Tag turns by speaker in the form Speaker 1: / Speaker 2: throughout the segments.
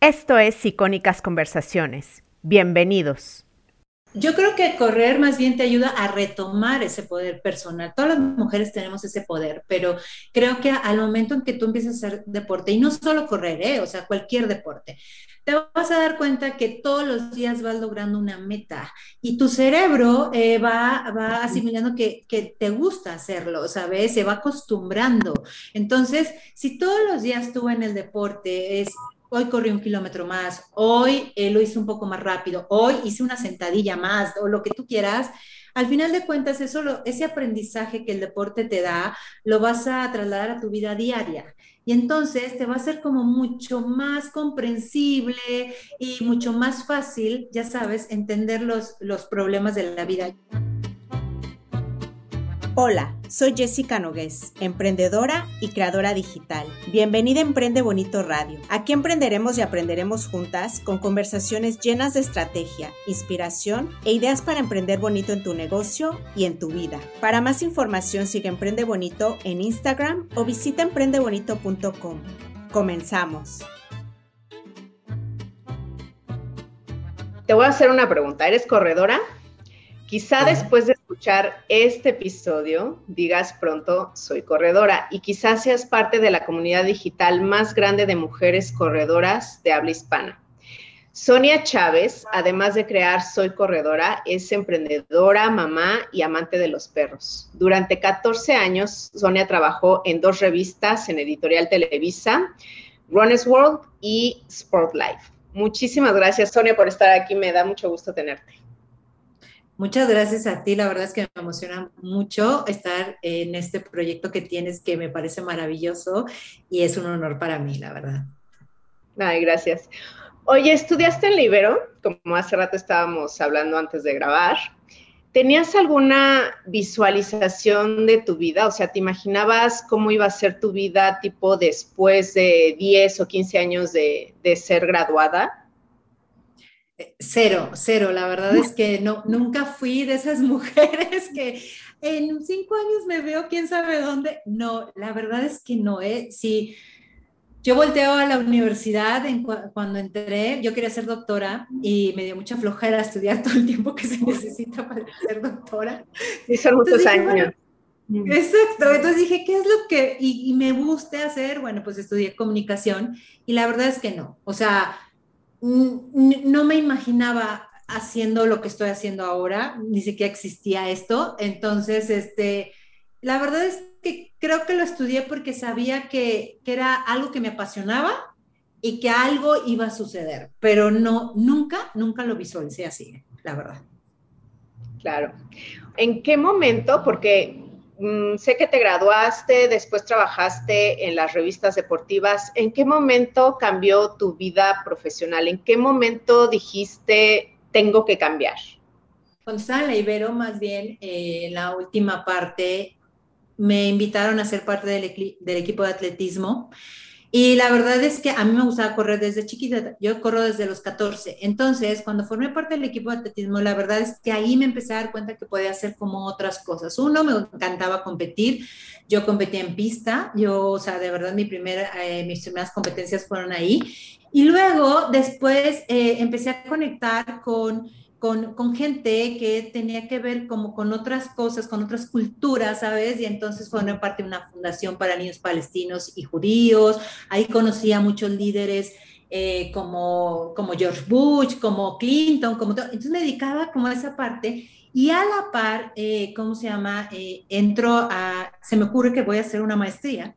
Speaker 1: Esto es Icónicas Conversaciones. Bienvenidos.
Speaker 2: Yo creo que correr más bien te ayuda a retomar ese poder personal. Todas las mujeres tenemos ese poder, pero creo que al momento en que tú empiezas a hacer deporte, y no solo correr, ¿eh? o sea, cualquier deporte, te vas a dar cuenta que todos los días vas logrando una meta y tu cerebro eh, va, va asimilando que, te gusta hacerlo, ¿sabes? Se va acostumbrando. Entonces, si todos los días tú en el deporte es hoy corrí un kilómetro más, hoy eh, lo hice un poco más rápido, hoy hice una sentadilla más o lo que tú quieras. Al final de cuentas, ese aprendizaje que el deporte te da, lo vas a trasladar a tu vida diaria. Y entonces te va a ser como mucho más comprensible y mucho más fácil, ya sabes, entender los, los problemas de la vida.
Speaker 1: Hola, soy Jessica Nogués, emprendedora y creadora digital. Bienvenida a Emprende Bonito Radio. Aquí emprenderemos y aprenderemos juntas con conversaciones llenas de estrategia, inspiración e ideas para emprender bonito en tu negocio y en tu vida. Para más información sigue Emprende Bonito en Instagram o visita emprendebonito.com. Comenzamos.
Speaker 3: Te voy a hacer una pregunta. ¿Eres corredora? Quizá después de escuchar este episodio digas pronto, soy corredora y quizás seas parte de la comunidad digital más grande de mujeres corredoras de habla hispana. Sonia Chávez, además de crear Soy Corredora, es emprendedora, mamá y amante de los perros. Durante 14 años, Sonia trabajó en dos revistas en Editorial Televisa, Runners World y Sport Life. Muchísimas gracias, Sonia, por estar aquí. Me da mucho gusto tenerte.
Speaker 2: Muchas gracias a ti, la verdad es que me emociona mucho estar en este proyecto que tienes que me parece maravilloso y es un honor para mí, la verdad.
Speaker 3: Ay, gracias. Oye, ¿estudiaste en Libero? Como hace rato estábamos hablando antes de grabar. ¿Tenías alguna visualización de tu vida? O sea, ¿te imaginabas cómo iba a ser tu vida tipo después de 10 o 15 años de, de ser graduada?
Speaker 2: Cero, cero. La verdad es que no, nunca fui de esas mujeres que en cinco años me veo quién sabe dónde. No, la verdad es que no. ¿eh? Si yo volteo a la universidad cuando entré, yo quería ser doctora y me dio mucha flojera estudiar todo el tiempo que se necesita para ser doctora.
Speaker 3: Y son muchos años.
Speaker 2: exacto, entonces dije, ¿qué es lo que y, y me gusta hacer? Bueno, pues estudié comunicación y la verdad es que no, o sea, no me imaginaba haciendo lo que estoy haciendo ahora, ni siquiera existía esto. Entonces, este, la verdad es que creo que lo estudié porque sabía que, era algo que me apasionaba y que algo iba a suceder, pero no, nunca, nunca lo visualicé así, la verdad.
Speaker 3: Claro. ¿En qué momento? Porque Mm, sé que te graduaste, después trabajaste en las revistas deportivas. ¿En qué momento cambió tu vida profesional? ¿En qué momento dijiste, tengo que cambiar?
Speaker 2: Cuando estaba en la Ibero, más bien, eh, la última parte, me invitaron a ser parte del, del equipo de atletismo y la verdad es que a mí me gustaba correr desde chiquita, yo corro desde los 14. Entonces, cuando formé parte del equipo de atletismo, la verdad es que ahí me empecé a dar cuenta que podía hacer como otras cosas. Uno, me encantaba competir. Yo competía en pista. Yo, o sea, de verdad, mi primera, eh, mis primeras competencias fueron ahí. Y luego, después, eh, empecé a conectar con con, con, gente que tenía que ver como con otras cosas, con otras culturas, ¿sabes? Y entonces una parte de una fundación para niños palestinos y judíos. Ahí conocí a muchos líderes eh, como, como George Bush, como Clinton, como todo. Entonces me dedicaba como a esa parte y a la par, eh, ¿cómo se llama? Eh, entro a, se me ocurre que voy a hacer una maestría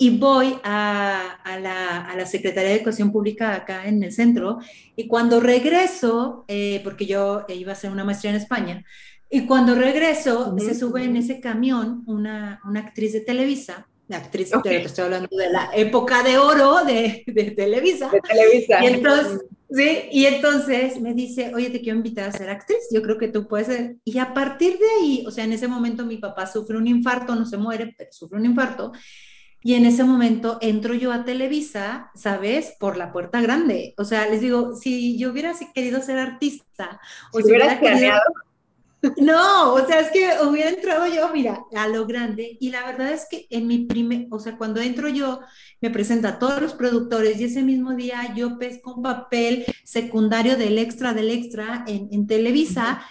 Speaker 2: y voy a, la, Secretaría de Educación Pública acá en el centro, y cuando regreso, eh, porque yo iba a hacer una maestría en España, y cuando regreso, se sube en ese camión una, actriz de Televisa, la actriz, okay. estoy hablando de la época de oro de, Televisa.
Speaker 3: De Televisa.
Speaker 2: Y entonces, sí, y entonces me dice, oye, te quiero invitar a ser actriz, yo creo que tú puedes ser. Y a partir de ahí, o sea, en ese momento mi papá sufre un infarto, no se muere, pero sufre un infarto, y en ese momento entro yo a Televisa, ¿sabes? Por la puerta grande. O sea, les digo, si yo hubiera querido ser artista, o si, hubiera querido... No, o sea, es que hubiera entrado yo, mira, a lo grande. Y la verdad es que en mi primer, o sea, cuando entro yo, me presenta a todos los productores y ese mismo día yo pesco un papel secundario del extra del extra en, en Televisa.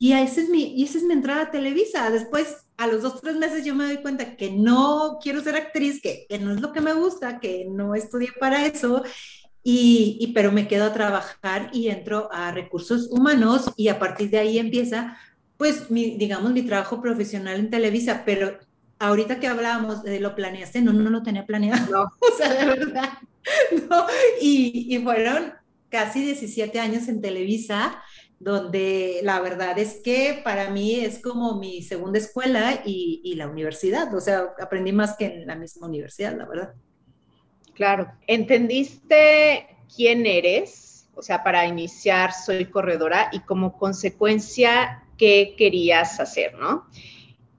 Speaker 2: Y esa es mi, y esa es mi entrada a Televisa. Después, a los dos, tres meses, yo me doy cuenta que no quiero ser actriz, que, que no es lo que me gusta, que no estudié para eso. Y, y, pero me quedo a trabajar y entro a recursos humanos y a partir de ahí empieza, pues, mi, digamos, mi trabajo profesional en Televisa. Pero ahorita que hablábamos de lo planeaste, no, no lo tenía planeado. No. o sea, de verdad. No. Y, y fueron casi 17 años en Televisa donde la verdad es que para mí es como mi segunda escuela y, y, la universidad, o sea, aprendí más que en la misma universidad, la verdad.
Speaker 3: Claro, ¿entendiste quién eres? O sea, para iniciar soy corredora y como consecuencia, ¿qué querías hacer, no?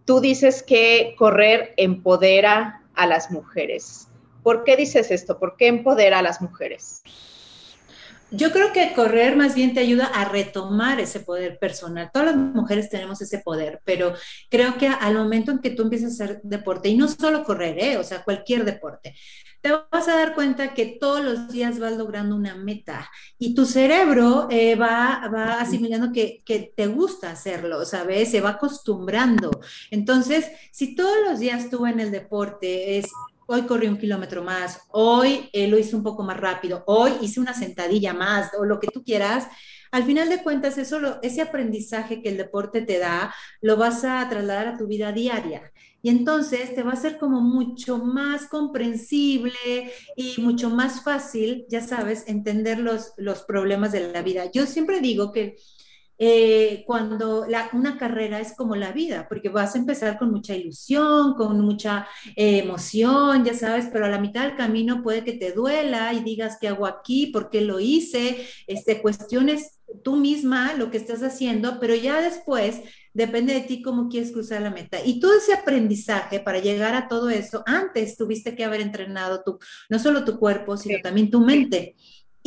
Speaker 3: Tú dices que correr empodera a las mujeres. ¿Por qué dices esto? ¿Por qué empodera a las mujeres?
Speaker 2: Yo creo que correr más bien te ayuda a retomar ese poder personal. Todas las mujeres tenemos ese poder, pero creo que al momento en que tú empiezas a hacer deporte, y no solo correr, ¿eh? o sea, cualquier deporte, te vas a dar cuenta que todos los días vas logrando una meta y tu cerebro eh, va, va asimilando que, te gusta hacerlo, ¿sabes? Se va acostumbrando. Entonces, si todos los días tú en el deporte es hoy corrí un kilómetro más, hoy eh, lo hice un poco más rápido, hoy hice una sentadilla más o lo que tú quieras. Al final de cuentas, eso ese aprendizaje que el deporte te da, lo vas a trasladar a tu vida diaria. Y entonces te va a ser como mucho más comprensible y mucho más fácil, ya sabes, entender los, los problemas de la vida. Yo siempre digo que eh, cuando la, una carrera es como la vida, porque vas a empezar con mucha ilusión, con mucha eh, emoción, ya sabes, pero a la mitad del camino puede que te duela y digas, ¿qué hago aquí? ¿Por qué lo hice? Este, cuestiones tú misma lo que estás haciendo, pero ya después depende de ti cómo quieres cruzar la meta. Y todo ese aprendizaje para llegar a todo eso, antes tuviste que haber entrenado tu, no solo tu cuerpo, sino también tu mente.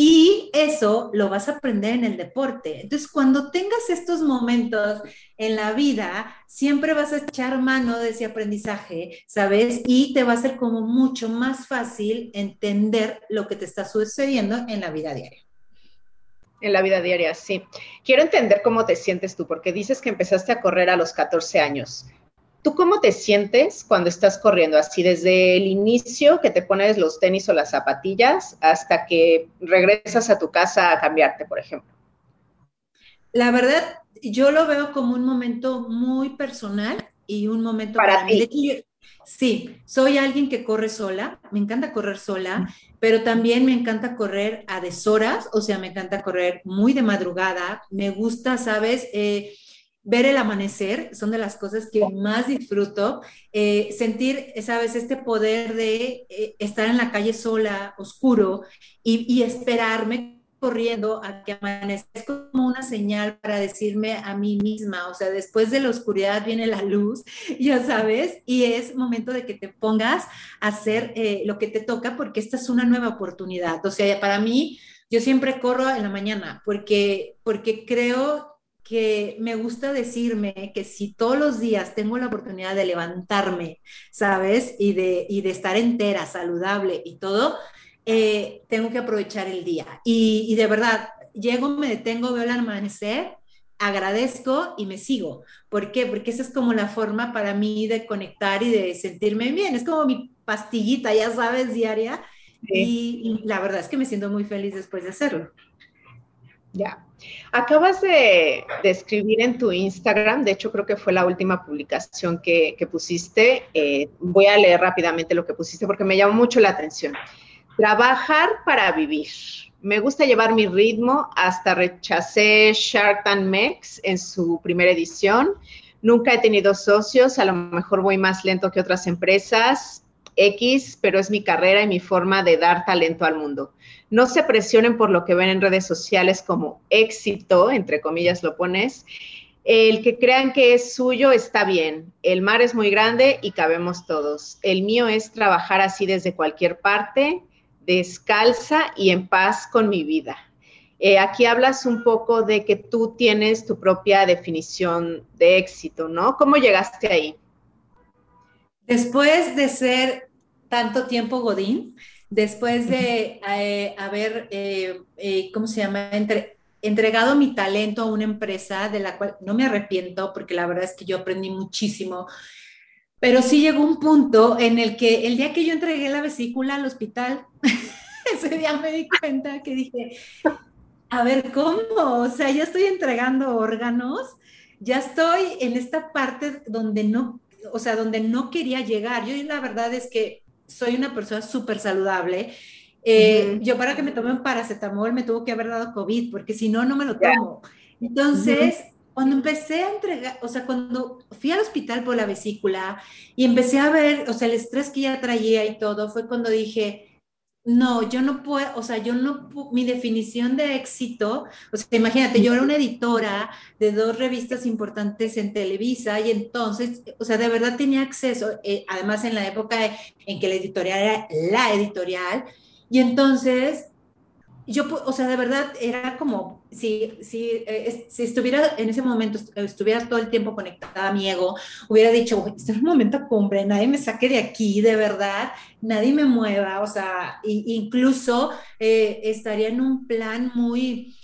Speaker 2: Y eso lo vas a aprender en el deporte. Entonces, cuando tengas estos momentos en la vida, siempre vas a echar mano de ese aprendizaje, ¿sabes? Y te va a ser como mucho más fácil entender lo que te está sucediendo en la vida diaria.
Speaker 3: En la vida diaria, sí. Quiero entender cómo te sientes tú, porque dices que empezaste a correr a los 14 años. ¿Tú cómo te sientes cuando estás corriendo? Así desde el inicio que te pones los tenis o las zapatillas hasta que regresas a tu casa a cambiarte, por ejemplo.
Speaker 2: La verdad, yo lo veo como un momento muy personal y un momento
Speaker 3: para, ti.
Speaker 2: sí, soy alguien que corre sola, me encanta correr sola, pero también me encanta correr a deshoras, o sea, me encanta correr muy de madrugada, me gusta, ¿sabes? Eh, ver el amanecer, son de las cosas que más disfruto, eh, sentir, sabes, este poder de eh, estar en la calle sola, oscuro, y, esperarme corriendo a que amanezca, es como una señal para decirme a mí misma, o sea, después de la oscuridad viene la luz, ya sabes, y es momento de que te pongas a hacer eh, lo que te toca porque esta es una nueva oportunidad, o sea, para mí, yo siempre corro en la mañana porque, porque creo que me gusta decirme que si todos los días tengo la oportunidad de levantarme, ¿sabes? Y de, y de estar entera, saludable y todo, eh, tengo que aprovechar el día. Y, y, de verdad, llego, me detengo, veo el amanecer, agradezco y me sigo. ¿Por qué? Porque esa es como la forma para mí de conectar y de sentirme bien. Es como mi pastillita, ya sabes, diaria. Y, y la verdad es que me siento muy feliz después de hacerlo.
Speaker 3: Ya. Acabas de, escribir en tu Instagram, de hecho creo que fue la última publicación que, pusiste. Eh, voy a leer rápidamente lo que pusiste porque me llamó mucho la atención. Trabajar para vivir. Me gusta llevar mi ritmo, hasta rechacé Shark Tank Mex en su primera edición. Nunca he tenido socios, a lo mejor voy más lento que otras empresas. X, pero es mi carrera y mi forma de dar talento al mundo. No se presionen por lo que ven en redes sociales como éxito, entre comillas lo pones. El que crean que es suyo está bien. El mar es muy grande y cabemos todos. El mío es trabajar así desde cualquier parte, descalza y en paz con mi vida. Eh, aquí hablas un poco de que tú tienes tu propia definición de éxito, ¿no? ¿Cómo llegaste ahí?
Speaker 2: Después de ser tanto tiempo Godín, después de eh, haber, eh, ¿cómo se llama? Entre, entregado mi talento a una empresa de la cual no me arrepiento porque la verdad es que yo aprendí muchísimo. Pero sí llegó un punto en el que el día que yo entregué la vesícula al hospital, ese día me di cuenta que dije, a ver, ¿cómo? O sea, ya estoy entregando órganos, ya estoy en esta parte donde no, o sea, donde no quería llegar. Yo la verdad es que soy una persona súper saludable eh, yo para que me tome un paracetamol me tuvo que haber dado COVID, porque si no, no me lo tomo. Entonces, cuando empecé a entregar, o sea, cuando fui al hospital por la vesícula y empecé a ver, o sea, el estrés que ya traía y todo, fue cuando dije, no, yo no puedo, o sea, yo no, mi definición de éxito, o sea, imagínate, yo era una editora de dos revistas importantes en Televisa y entonces, o sea, de verdad tenía acceso, eh, además en la época en que la editorial era la editorial, y entonces, yo, o sea, de verdad era como si, si, eh, si estuviera en ese momento, estuviera todo el tiempo conectada a mi ego, hubiera dicho, este es un momento cumbre, nadie me saque de aquí, de verdad, nadie me mueva, o sea, incluso eh, estaría en un plan muy,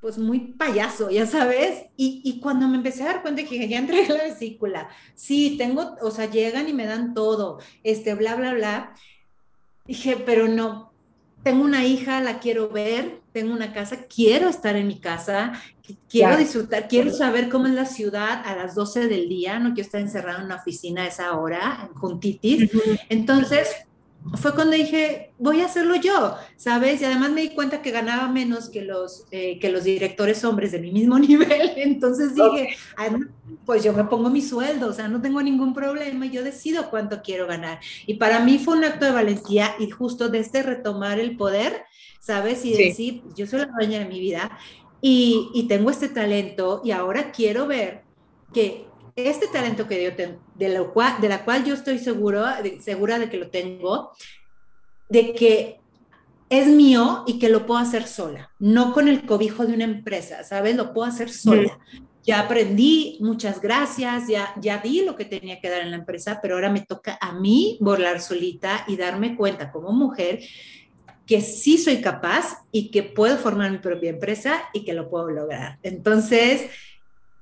Speaker 2: pues muy payaso, ya sabes, y, y, cuando me empecé a dar cuenta que ya entregué la vesícula, sí, tengo, o sea, llegan y me dan todo, este, bla, bla, bla, Dije, pero no, tengo una hija, la quiero ver, tengo una casa, quiero estar en mi casa, quiero disfrutar, quiero saber cómo es la ciudad a las 12 del día, no quiero estar encerrado en una oficina a esa hora, juntitis. Entonces, fue cuando dije, voy a hacerlo yo, ¿sabes? Y además me di cuenta que ganaba menos que los, eh, que los directores hombres de mi mismo nivel. Entonces dije, pues yo me pongo mi sueldo, o sea, no tengo ningún problema, yo decido cuánto quiero ganar. Y para mí fue un acto de valentía y justo de este retomar el poder, ¿sabes? Y decir, yo soy la dueña de mi vida y, y tengo este talento y ahora quiero ver que este talento que yo tengo, de, lo cual, de la cual yo estoy seguro, segura de que lo tengo, de que es mío y que lo puedo hacer sola, no con el cobijo de una empresa, ¿sabes? Lo puedo hacer sola. Ya aprendí, muchas gracias, ya, ya vi lo que tenía que dar en la empresa, pero ahora me toca a mí volar solita y darme cuenta como mujer que sí soy capaz y que puedo formar mi propia empresa y que lo puedo lograr. Entonces,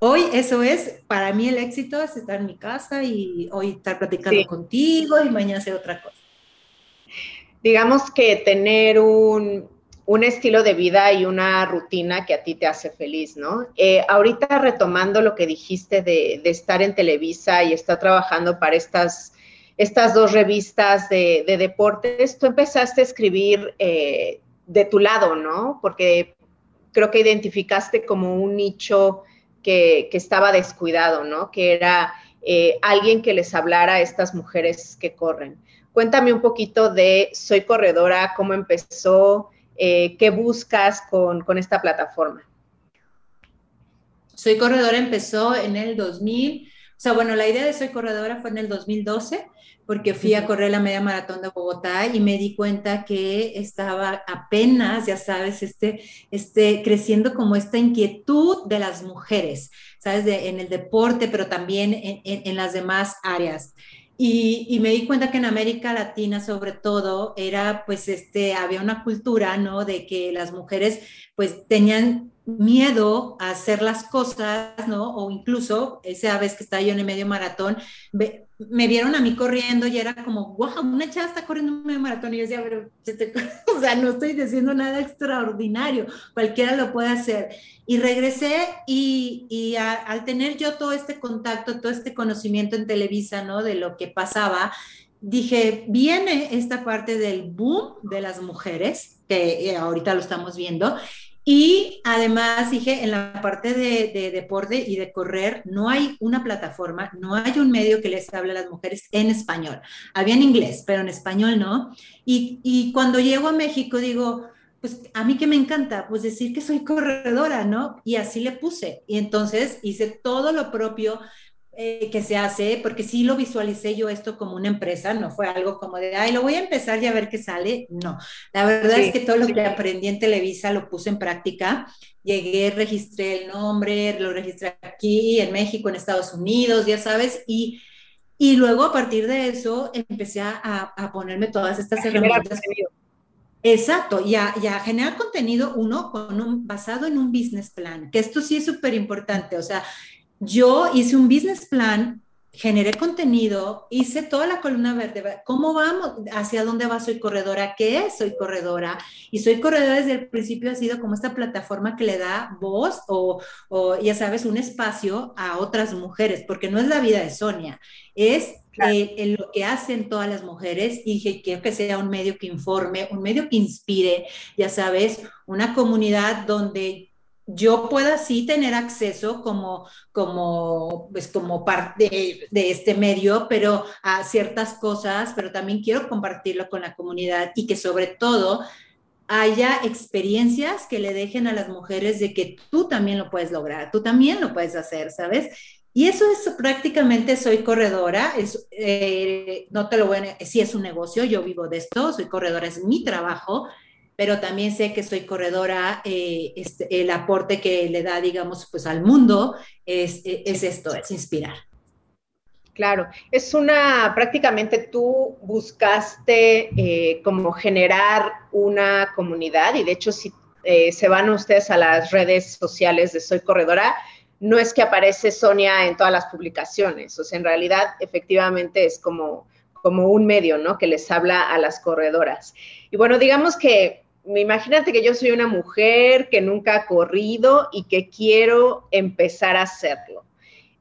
Speaker 2: Hoy eso es, para mí el éxito es estar en mi casa y hoy estar platicando contigo y mañana hacer otra cosa.
Speaker 3: Digamos que tener un, estilo de vida y una rutina que a ti te hace feliz, ¿no? Eh, ahorita retomando lo que dijiste de, estar en Televisa y estar trabajando para estas, estas dos revistas de, deportes, tú empezaste a escribir eh, de tu lado, ¿no? Porque creo que identificaste como un nicho que, estaba descuidado, ¿no? Que era eh, alguien que les hablara a estas mujeres que corren. Cuéntame un poquito de Soy Corredora, cómo empezó, eh, qué buscas con, con, esta plataforma.
Speaker 2: Soy Corredora empezó en el 2000, o sea, bueno, la idea de Soy Corredora fue en el 2012 porque fui a correr la media maratón de Bogotá y me di cuenta que estaba apenas, ya sabes, este, este, creciendo como esta inquietud de las mujeres, ¿sabes? en el deporte, pero también en, en, las demás áreas. Y, y, me di cuenta que en América Latina, sobre todo, era, pues, este, había una cultura, ¿no? De que las mujeres, pues, tenían miedo a hacer las cosas, ¿no? O incluso esa vez que estaba yo en el medio maratón, me vieron a mí corriendo y era como, wow, una chava está corriendo un medio maratón. Y yo decía, pero, o sea, no estoy diciendo nada extraordinario, cualquiera lo puede hacer. Y regresé y, y al tener yo todo este contacto, todo este conocimiento en Televisa, ¿no? De lo que pasaba, dije, viene esta parte del boom de las mujeres, que eh, ahorita lo estamos viendo, y además dije, en la parte de, deporte y de correr, no hay una plataforma, no hay un medio que les hable a las mujeres en español. Había en inglés, pero en español no. Y, y cuando llego a México digo, pues a mí que me encanta, pues decir que soy corredora, ¿no? Y así le puse. Y entonces hice todo lo propio eh, que se hace, porque sí lo visualicé yo esto como una empresa, no fue algo como de, ay, lo voy a empezar y a ver qué sale. No, la verdad es que todo lo que aprendí en Televisa lo puse en práctica. Llegué, registré el nombre, lo registré aquí, en México, en Estados Unidos, ya sabes, y, y luego a partir de eso empecé a, a ponerme todas estas herramientas. Exacto, y a, generar contenido uno con un, basado en un business plan, que esto sí es súper importante. O sea, yo hice un business plan, generé contenido, hice toda la columna verde, cómo vamos, hacia dónde va Soy Corredora, qué es Soy Corredora. Y Soy Corredora desde el principio ha sido como esta plataforma que le da voz o, o ya sabes, un espacio a otras mujeres, porque no es la vida de Sonia, es eh, en lo que hacen todas las mujeres y quiero que sea un medio que informe, un medio que inspire, ya sabes, una comunidad donde yo pueda sí tener acceso como, como, pues como parte de, este medio, pero a ciertas cosas, pero también quiero compartirlo con la comunidad y que sobre todo haya experiencias que le dejen a las mujeres de que tú también lo puedes lograr, tú también lo puedes hacer, ¿sabes? Y eso es prácticamente, soy corredora, es, eh, no te lo voy a, sí es un negocio, yo vivo de esto, soy corredora, es mi trabajo, pero también sé que soy corredora, eh, este, el aporte que le da, digamos, pues al mundo es, es esto, es inspirar.
Speaker 3: Claro, es una, prácticamente tú buscaste eh, como generar una comunidad y de hecho si se van ustedes a las redes sociales de Soy Corredora, no es que aparece Sonia en todas las publicaciones, o sea, en realidad efectivamente es como, como un medio, ¿no? Que les habla a las corredoras. Y bueno, digamos que, imagínate que yo soy una mujer que nunca ha corrido y que quiero empezar a hacerlo.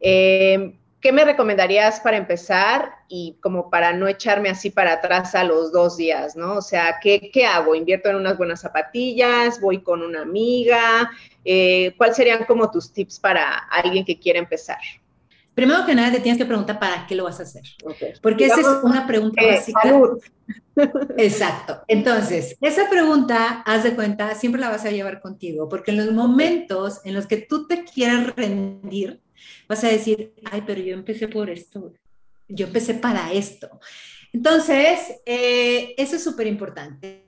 Speaker 3: Eh, ¿Qué me recomendarías para empezar y como para no echarme así para atrás a los dos días, ¿no? O sea, ¿qué, qué hago? ¿Invierto en unas buenas zapatillas? ¿Voy con una amiga? Eh, ¿Cuáles serían como tus tips para alguien que quiere empezar?
Speaker 2: Primero que nada, te tienes que preguntar para qué lo vas a hacer. Porque esa es una pregunta básica. Exacto. Entonces, esa pregunta, haz de cuenta, siempre la vas a llevar contigo, porque en los momentos en los que tú te quieras rendir, Vas a decir, ay, pero yo empecé por esto, yo empecé para esto. Entonces, eh, eso es súper importante.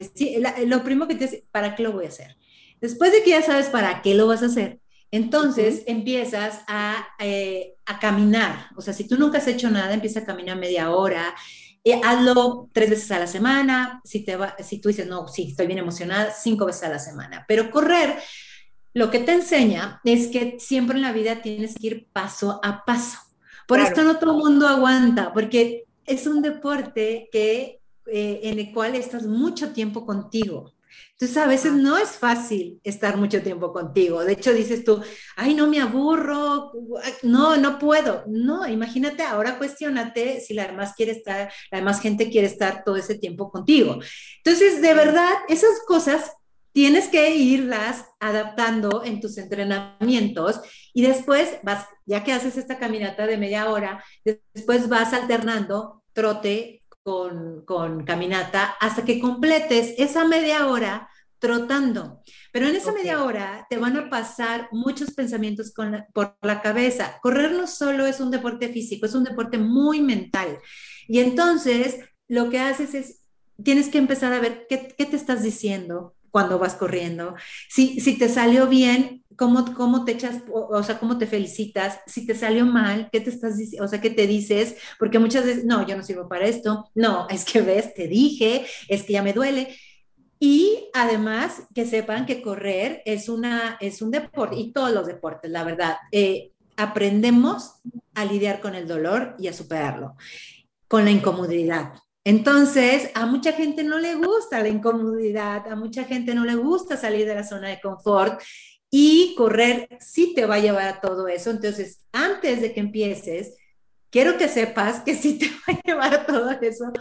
Speaker 2: lo primero que te dice, ¿para qué lo voy a hacer? Después de que ya sabes para qué lo vas a hacer, entonces empiezas a, eh, a, caminar. O sea, si tú nunca has hecho nada, empieza a caminar media hora. Eh, hazlo tres veces a la semana. Si, te va, si tú dices, no, sí, estoy bien emocionada, cinco veces a la semana. Pero correr lo que te enseña es que siempre en la vida tienes que ir paso a paso. Por esto no todo el mundo aguanta, porque es un deporte que, eh, en el cual estás mucho tiempo contigo. Entonces a veces no es fácil estar mucho tiempo contigo. De hecho dices tú, ay, no me aburro, no, no puedo. No, imagínate ahora cuestionate si la demás quiere estar, la demás gente quiere estar todo ese tiempo contigo. Entonces, de verdad, esas cosas tienes que irlas adaptando en tus entrenamientos y después vas, ya que haces esta caminata de media hora, después vas alternando trote con, caminata hasta que completes esa media hora trotando. Pero en esa media hora te van a pasar muchos pensamientos por la cabeza. Correr no solo es un deporte físico, es un deporte muy mental. Y entonces lo que haces es, tienes que empezar a ver qué, qué te estás diciendo, cuando vas corriendo. Si, si te salió bien, ¿cómo, cómo te echas, o, sea, cómo te felicitas? Si te salió mal, ¿qué te estás diciendo? O sea, ¿qué te dices? Porque muchas veces, no, yo no sirvo para esto. No, es que ves, te dije, es que ya me duele. Y además que sepan que correr es, una, es un deporte, y todos los deportes, la verdad, eh, aprendemos a lidiar con el dolor y a superarlo, con la incomodidad. Entonces, a mucha gente no le gusta la incomodidad, a mucha gente no le gusta salir de la zona de confort y correr sí te va a llevar a todo eso. Entonces, antes de que empieces, quiero que sepas que sí te va a llevar a todo eso,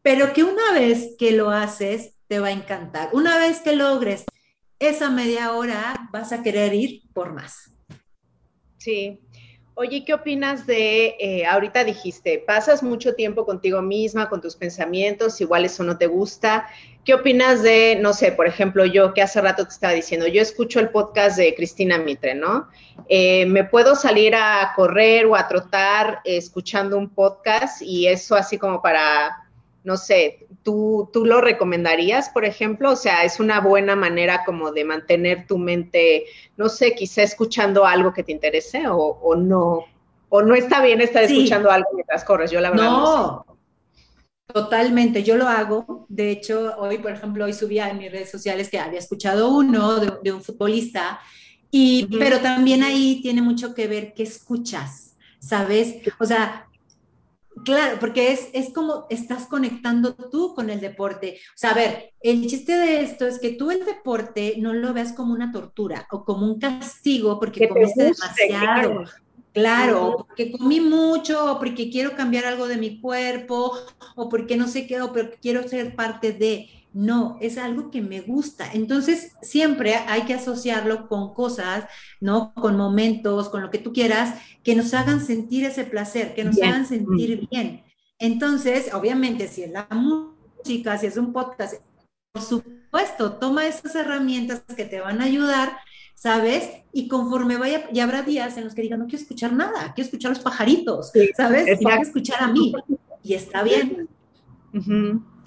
Speaker 2: pero que una vez que lo haces, te va a encantar. Una vez que logres esa media hora, vas a querer ir por más.
Speaker 3: Sí, Oye, ¿qué opinas de, eh, ahorita dijiste, pasas mucho tiempo contigo misma, con tus pensamientos, igual eso no te gusta. ¿qué opinas de, no sé, por ejemplo, yo que hace rato te estaba diciendo, yo escucho el podcast de Cristina Mitre, ¿no? Eh, me puedo salir a correr o a trotar escuchando un podcast y eso así como para, no sé, ¿tú, ¿tú lo recomendarías, por ejemplo? O sea, es una buena manera como de mantener tu mente, no sé, quizá escuchando algo que te interese o, no. O no está bien estar escuchando algo mientras corres, yo la verdad
Speaker 2: no, Totalmente, yo lo hago. De hecho, hoy, por ejemplo, hoy subía en mis redes sociales que había escuchado uno de, un futbolista, y, pero también ahí tiene mucho que ver qué escuchas, ¿sabes? O sea, claro, porque es, es como estás conectando tú con el deporte. O sea, a ver, el chiste de esto es que tú el deporte no lo veas como una tortura o como un castigo porque comiste demasiado. Claro, porque comí mucho, o porque quiero cambiar algo de mi cuerpo, o porque no sé qué, o porque quiero ser parte de. No, es algo que me gusta. Entonces, siempre hay que asociarlo con cosas, ¿no? Con momentos, con lo que tú quieras, que nos hagan sentir ese placer, que nos hagan sentir bien. Entonces, obviamente, si es la música, si es un podcast, por supuesto, toma esas herramientas que te van a ayudar ¿sabes? Y conforme vaya, ya habrá días en los que digan, no quiero escuchar nada, quiero escuchar los pajaritos, ¿sabes? Y voy a escuchar a mí. Y está bien.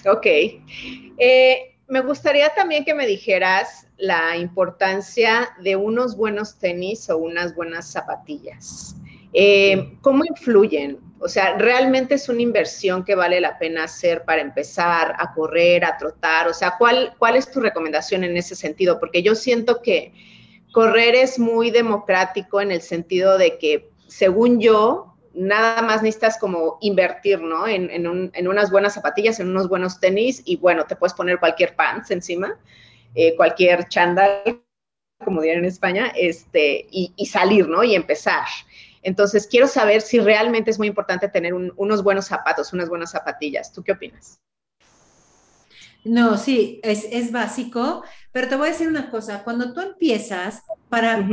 Speaker 3: Ok. Eh, me gustaría también que me dijeras la importancia de unos buenos tenis o unas buenas zapatillas. Eh, ¿Cómo influyen? O sea, ¿realmente es una inversión que vale la pena hacer para empezar a correr, a trotar? O sea, ¿cuál, cuál es tu recomendación en ese sentido? Porque yo siento que correr es muy democrático en el sentido de que, según yo, nada más necesitas como invertir, ¿no? En, unas buenas zapatillas, en unos buenos tenis y bueno, te puedes poner cualquier pants encima, eh, cualquier chándal, como dirían en España, este, y, salir, ¿no? Y empezar. Entonces, quiero saber si realmente es muy importante tener unos buenos zapatos, unas buenas zapatillas. ¿Tú qué opinas?
Speaker 2: No, sí, es, es, básico, pero te voy a decir una cosa, cuando tú empiezas, para,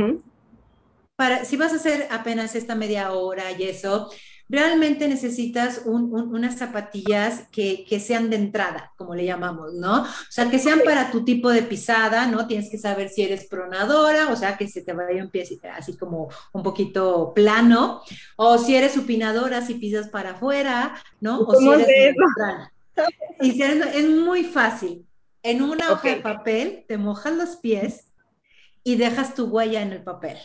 Speaker 2: para, si vas a hacer apenas esta media hora y eso, realmente necesitas unas zapatillas que, que, sean de entrada, como le llamamos, ¿no? O sea, que sean para tu tipo de pisada, ¿no? Tienes que saber si eres pronadora, o sea, que se te vaya un pie así como un poquito plano, o si eres supinadora, si pisas para afuera, ¿no? O si eres neutral. Y es muy fácil. En una hoja de papel te mojas los pies y dejas tu huella en el papel.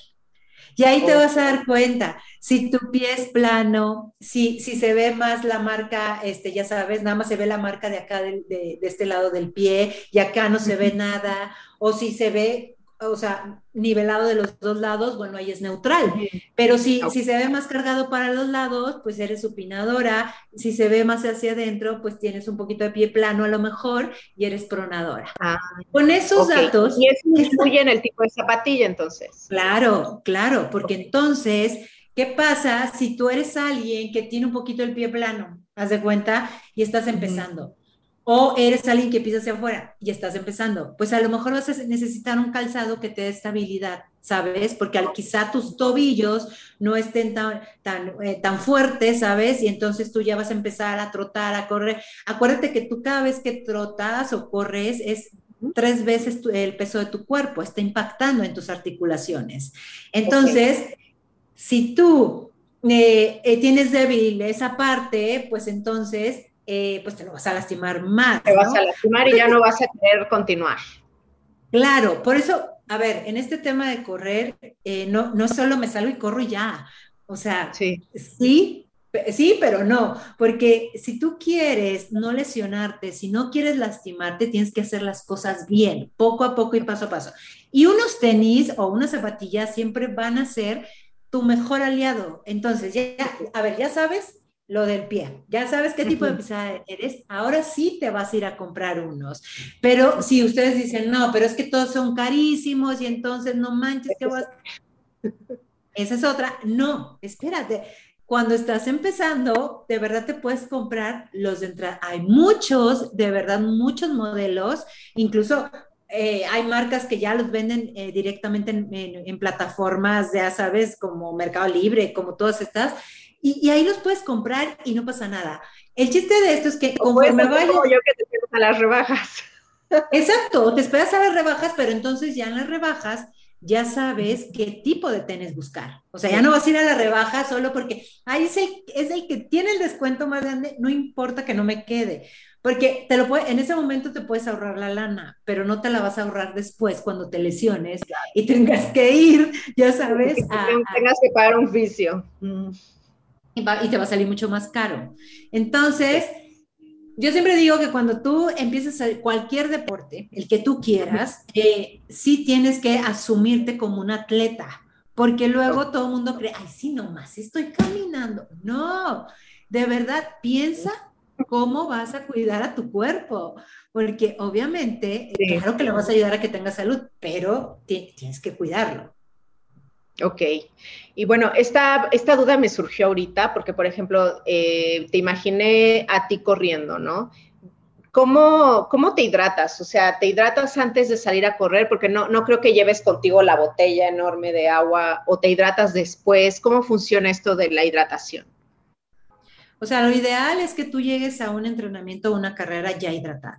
Speaker 2: Y ahí te vas a dar cuenta si tu pie es plano, si, si se ve más la marca, este, ya sabes, nada más se ve la marca de acá, de, de este lado del pie, y acá no se ve nada, o si se ve o sea, nivelado de los dos lados, bueno, ahí es neutral. Pero si, si se ve más cargado para los lados, pues eres supinadora. Si se ve más hacia adentro, pues tienes un poquito de pie plano a lo mejor y eres pronadora. Ah, Con esos datos.
Speaker 3: Y eso influye en el tipo de zapatilla, entonces.
Speaker 2: Claro, claro, porque entonces, ¿qué pasa si tú eres alguien que tiene un poquito el pie plano? Haz de cuenta y estás empezando o eres alguien que pisa hacia afuera y estás empezando, pues a lo mejor vas a necesitar un calzado que te dé estabilidad, ¿sabes? Porque al, quizá tus tobillos no estén tan, tan, eh, tan fuertes, ¿sabes? Y entonces tú ya vas a empezar a trotar, a correr. Acuérdate que tú cada vez que trotas o corres es tres veces el peso de tu cuerpo, está impactando en tus articulaciones. Entonces, si tú eh, eh, tienes débil esa parte, pues entonces eh, pues te lo vas a lastimar más.
Speaker 3: Te vas a lastimar y ya no vas a querer continuar.
Speaker 2: Claro, por eso, a ver, en este tema de correr, eh, no, no solo me salgo y corro ya. O sea, sí. sí, sí, pero no, porque si tú quieres no lesionarte, si no quieres lastimarte, tienes que hacer las cosas bien, poco a poco y paso a paso. Y unos tenis o unas zapatillas siempre van a ser tu mejor aliado. Entonces, ya, a ver, ya sabes lo del pie. Ya sabes qué tipo de pisada eres. Ahora sí te vas a ir a comprar unos. Pero si ustedes dicen, no, pero es que todos son carísimos y entonces no manches que vas. Esa es otra. No, espérate. Cuando estás empezando, de verdad te puedes comprar los de entrada. Hay muchos, de verdad, muchos modelos. Incluso eh, hay marcas que ya los venden eh, directamente en, en, plataformas, ya sabes, como Mercado Libre, como todas estas y, ahí los puedes comprar y no pasa nada. El chiste de esto es que
Speaker 3: conforme vayas... Como yo que te a las rebajas.
Speaker 2: Exacto, te esperas a las rebajas, pero entonces ya en las rebajas ya sabes qué tipo de tenis buscar. O sea, ya no vas a ir a la rebaja solo porque, ahí es el, es el que tiene el descuento más grande, no importa que no me quede. Porque te lo puede, en ese momento te puedes ahorrar la lana, pero no te la vas a ahorrar después cuando te lesiones y tengas que ir, ya sabes.
Speaker 3: A, tengas que pagar un vicio.
Speaker 2: Y, y, te va a salir mucho más caro. Entonces, yo siempre digo que cuando tú empiezas a cualquier deporte, el que tú quieras, eh, sí tienes que asumirte como un atleta, porque luego todo el mundo cree, ay, sí, nomás estoy caminando. No, de verdad, piensa cómo vas a cuidar a tu cuerpo, porque obviamente, claro que le vas a ayudar a que tenga salud, pero tienes que cuidarlo.
Speaker 3: Ok. Y bueno, esta, esta duda me surgió ahorita porque, por ejemplo, eh, te imaginé a ti corriendo, ¿no? ¿Cómo, ¿Cómo, te hidratas? O sea, ¿te hidratas antes de salir a correr? Porque no, no creo que lleves contigo la botella enorme de agua o te hidratas después. ¿Cómo funciona esto de la hidratación?
Speaker 2: O sea, lo ideal es que tú llegues a un entrenamiento o una carrera ya hidratada.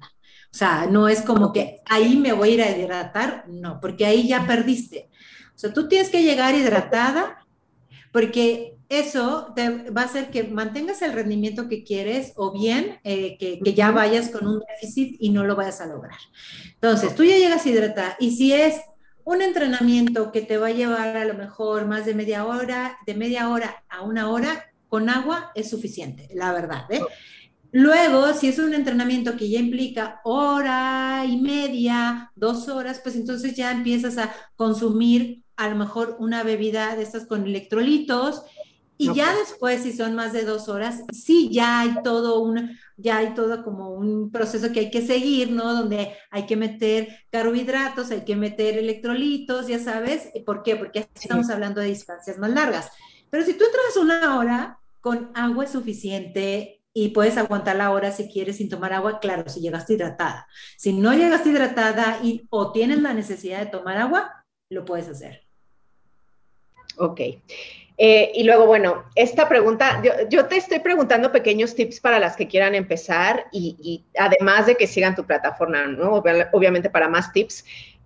Speaker 2: O sea, no es como que ahí me voy a ir a hidratar, no, porque ahí ya perdiste. O sea, tú tienes que llegar hidratada porque eso te va a hacer que mantengas el rendimiento que quieres o bien eh, que, ya vayas con un déficit y no lo vayas a lograr. Entonces, tú ya llegas hidratada y si es un entrenamiento que te va a llevar a lo mejor más de media hora, de media hora a una hora, con agua es suficiente, la verdad. ¿eh? Luego, si es un entrenamiento que ya implica hora y media, dos horas, pues entonces ya empiezas a consumir a lo mejor una bebida de estas con electrolitos y ya después, si son más de dos horas, sí, ya hay todo un, ya hay todo como un proceso que hay que seguir, ¿no? Donde hay que meter carbohidratos, hay que meter electrolitos, ya sabes. ¿Por qué? Porque estamos hablando de distancias más largas. Pero si tú entras una hora con agua suficiente y puedes aguantar la hora si quieres sin tomar agua, claro, si llegaste hidratada. Si no llegaste hidratada y o tienes la necesidad de tomar agua, lo puedes hacer.
Speaker 3: Ok. Eh, y luego, bueno, esta pregunta, yo, te estoy preguntando pequeños tips para las que quieran empezar y, además de que sigan tu plataforma, ¿no? Obviamente para más tips.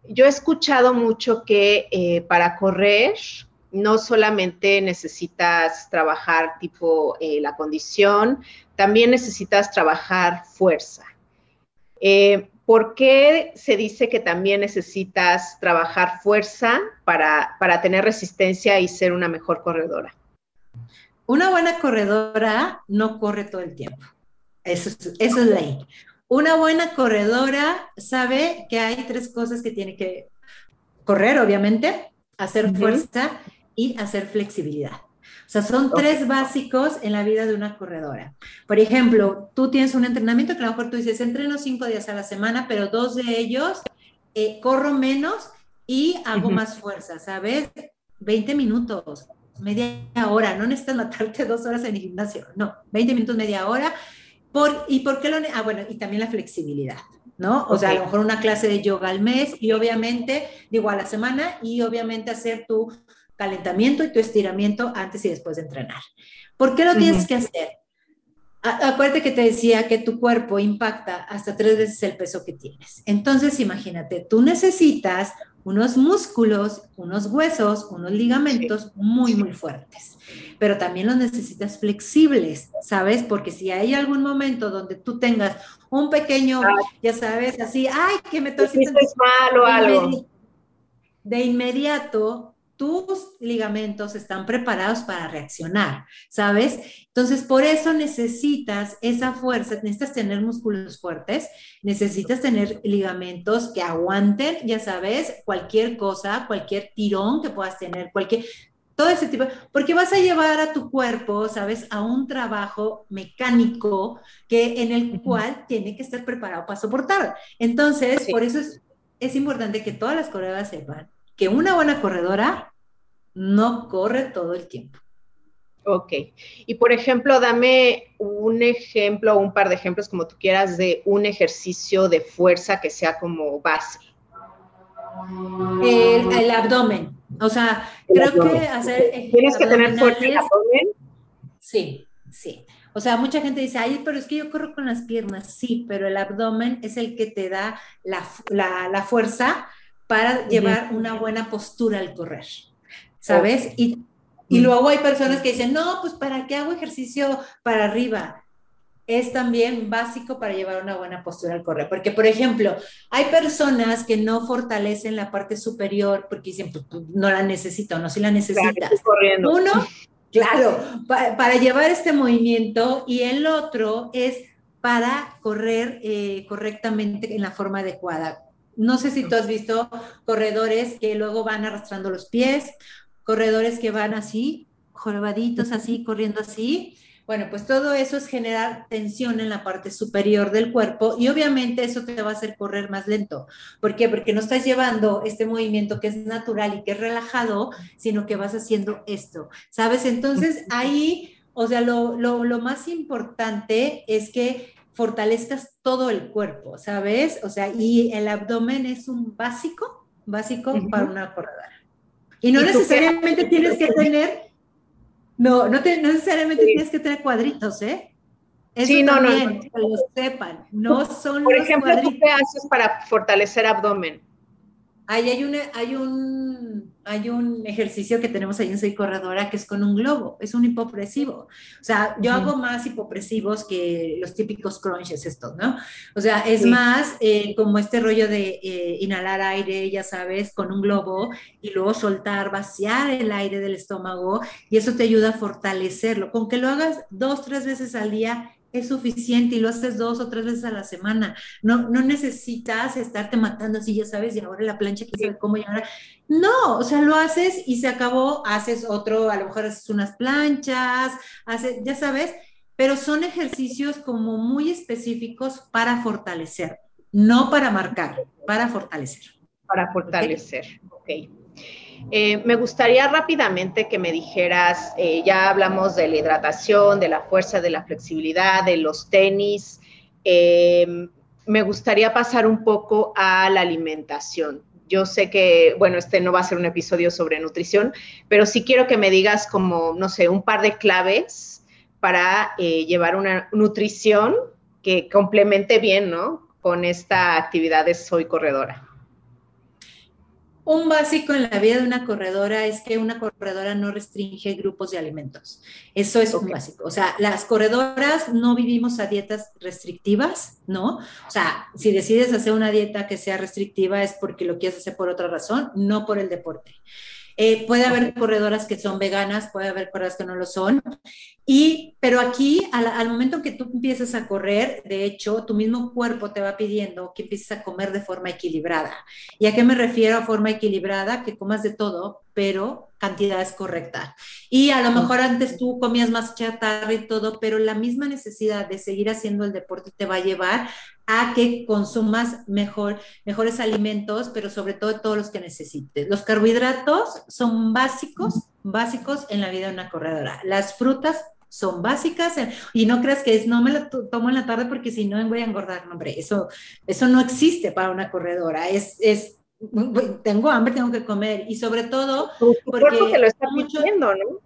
Speaker 3: Yo he escuchado mucho que eh, para correr no solamente necesitas trabajar tipo eh, la condición, también necesitas trabajar fuerza. ¿Por qué se dice que también necesitas trabajar fuerza para, tener resistencia y ser una mejor corredora?
Speaker 2: Una buena corredora no corre todo el tiempo. Eso es, eso es ley. Una buena corredora sabe que hay tres cosas que tiene que correr, obviamente, hacer fuerza y hacer flexibilidad. O sea, son tres básicos en la vida de una corredora. Por ejemplo, tú tienes un entrenamiento que a lo mejor tú dices, entreno cinco días a la semana, pero dos de ellos eh, corro menos y hago más fuerza, ¿sabes? 20 minutos, media hora, no necesitas matarte dos horas en el gimnasio, no, 20 minutos, media hora. Por, ¿Y por qué lo.? Ah, bueno, y también la flexibilidad, ¿no? O sea, a lo mejor una clase de yoga al mes y obviamente, digo, a la semana y obviamente hacer tu calentamiento y tu estiramiento antes y después de entrenar. ¿Por qué lo tienes que hacer? Acuérdate que te decía que tu cuerpo impacta hasta tres veces el peso que tienes. Entonces, imagínate, tú necesitas unos músculos, unos huesos, unos ligamentos muy, muy fuertes, pero también los necesitas flexibles, ¿sabes? Porque si hay algún momento donde tú tengas un pequeño, ya sabes, así, ay, que me torcí
Speaker 3: mal o algo.
Speaker 2: De inmediato tus ligamentos están preparados para reaccionar, ¿sabes? Entonces, por eso necesitas esa fuerza, necesitas tener músculos fuertes, necesitas tener ligamentos que aguanten, ya sabes, cualquier cosa, cualquier tirón que puedas tener, cualquier, todo ese tipo, porque vas a llevar a tu cuerpo, ¿sabes?, a un trabajo mecánico que en el cual tiene que estar preparado para soportar. Entonces, por eso es, es importante que todas las corredoras sepan que una buena corredora no corre todo el tiempo.
Speaker 3: Ok. Y por ejemplo, dame un ejemplo un par de ejemplos, como tú quieras, de un ejercicio de fuerza que sea como base.
Speaker 2: El, abdomen. O sea, creo que hacer.
Speaker 3: ¿Tienes que tener fuerza el abdomen?
Speaker 2: Sí, sí. O sea, mucha gente dice, ay, pero es que yo corro con las piernas. Sí, pero el abdomen es el que te da la, fuerza para llevar una buena postura al correr, ¿sabes? Y, y luego hay personas que dicen, no, pues ¿para qué hago ejercicio para arriba? es también básico para llevar una buena postura al correr. Porque, por ejemplo, hay personas que no fortalecen la parte superior porque dicen, pues, pues no la necesito, no, si la necesitas. Uno, claro, para llevar este movimiento y el otro es para correr eh, correctamente en la forma adecuada. No sé si tú has visto corredores que luego van arrastrando los pies, corredores que van así, jorobaditos así, corriendo así, bueno, pues todo eso es generar tensión en la parte superior del cuerpo y obviamente eso te va a hacer correr más lento. ¿Por qué? Porque no estás llevando este movimiento que es natural y que es relajado, sino que vas haciendo esto, ¿sabes? Entonces ahí, o sea, lo, más importante es que fortalezcas todo el cuerpo, ¿sabes? O sea, y el abdomen es un básico, básico para una corredora. Y no necesariamente tienes que tener no, no, necesariamente tienes que tener cuadritos, ¿eh?
Speaker 3: Eso sí, no, no, no.
Speaker 2: Que lo sepan. No son
Speaker 3: Por ejemplo, ¿tú qué haces para fortalecer abdomen?
Speaker 2: Ahí hay, una, hay, un, hay un ejercicio que tenemos ahí en Soy Corredora que es con un globo, es un hipopresivo. O sea, yo hago más hipopresivos que los típicos crunches estos, ¿no? O sea, es más eh, como este rollo de eh, inhalar aire, ya sabes, con un globo y luego soltar, vaciar el aire del estómago y eso te ayuda a fortalecerlo. Con que lo hagas dos, tres veces al día, es suficiente y lo haces dos o tres veces a la semana. No, no necesitas estarte matando así, ya sabes, y ahora la plancha, que sabe cómo y ahora. No, o sea, lo haces y se acabó, haces otro, a lo mejor haces unas planchas, haces, ya sabes, pero son ejercicios como muy específicos para fortalecer, no para marcar, para fortalecer.
Speaker 3: Para fortalecer, ok. Eh, me gustaría rápidamente que me dijeras, eh, ya hablamos de la hidratación, de la fuerza, de la flexibilidad, de los tenis. Em, me gustaría pasar un poco a la alimentación. Yo sé que, bueno, este no va a ser un episodio sobre nutrición, pero sí quiero que me digas como, no sé, un par de claves para eh, llevar una nutrición que complemente bien, ¿no? Con esta actividad de Soy Corredora.
Speaker 2: Un básico en la vida de una corredora es que una corredora no restringe grupos de alimentos. Eso es un básico. O sea, las corredoras no vivimos a dietas restrictivas, ¿no? O sea, si decides hacer una dieta que sea restrictiva es porque lo quieres hacer por otra razón, no por el deporte. Eh, puede haber corredoras que son veganas, puede haber corredoras que no lo son. Y, pero aquí, al, momento que tú empiezas a correr, de hecho, tu mismo cuerpo te va pidiendo que empieces a comer de forma equilibrada. ¿Y a qué me refiero a forma equilibrada? Que comas de todo, pero cantidades correctas. Y a lo mejor antes tú comías más chatarra y todo, pero la misma necesidad de seguir haciendo el deporte te va a llevar a que consumas mejor, mejores alimentos, pero sobre todo todos los que necesites. Los carbohidratos son básicos, básicos en la vida de una corredora. Las frutas son básicas y no creas que es no me la tomo en la tarde porque si no voy a engordar, no, hombre, eso, eso no existe para una corredora, es, es tengo hambre, tengo que comer. Y sobre todo,
Speaker 3: porque lo está mucho, ¿no?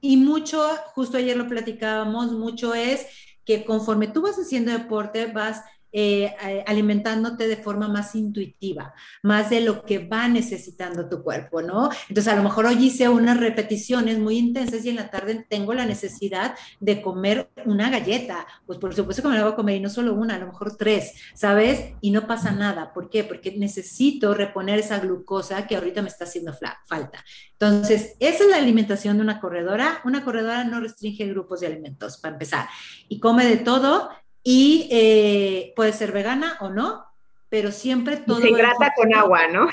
Speaker 2: Y mucho, justo ayer lo platicábamos, mucho es que conforme tú vas haciendo deporte, vas eh, alimentándote de forma más intuitiva, más de lo que va necesitando tu cuerpo, ¿no? Entonces, a lo mejor hoy hice unas repeticiones muy intensas y en la tarde tengo la necesidad de comer una galleta. Pues por supuesto que me la voy a comer y no solo una, a lo mejor tres, ¿sabes? Y no pasa nada. ¿Por qué? Porque necesito reponer esa glucosa que ahorita me está haciendo falta. Entonces, esa es la alimentación de una corredora. Una corredora no restringe grupos de alimentos, para empezar, y come de todo y eh, puede ser vegana o no, pero siempre todo.
Speaker 3: se hidrata con agua, ¿no?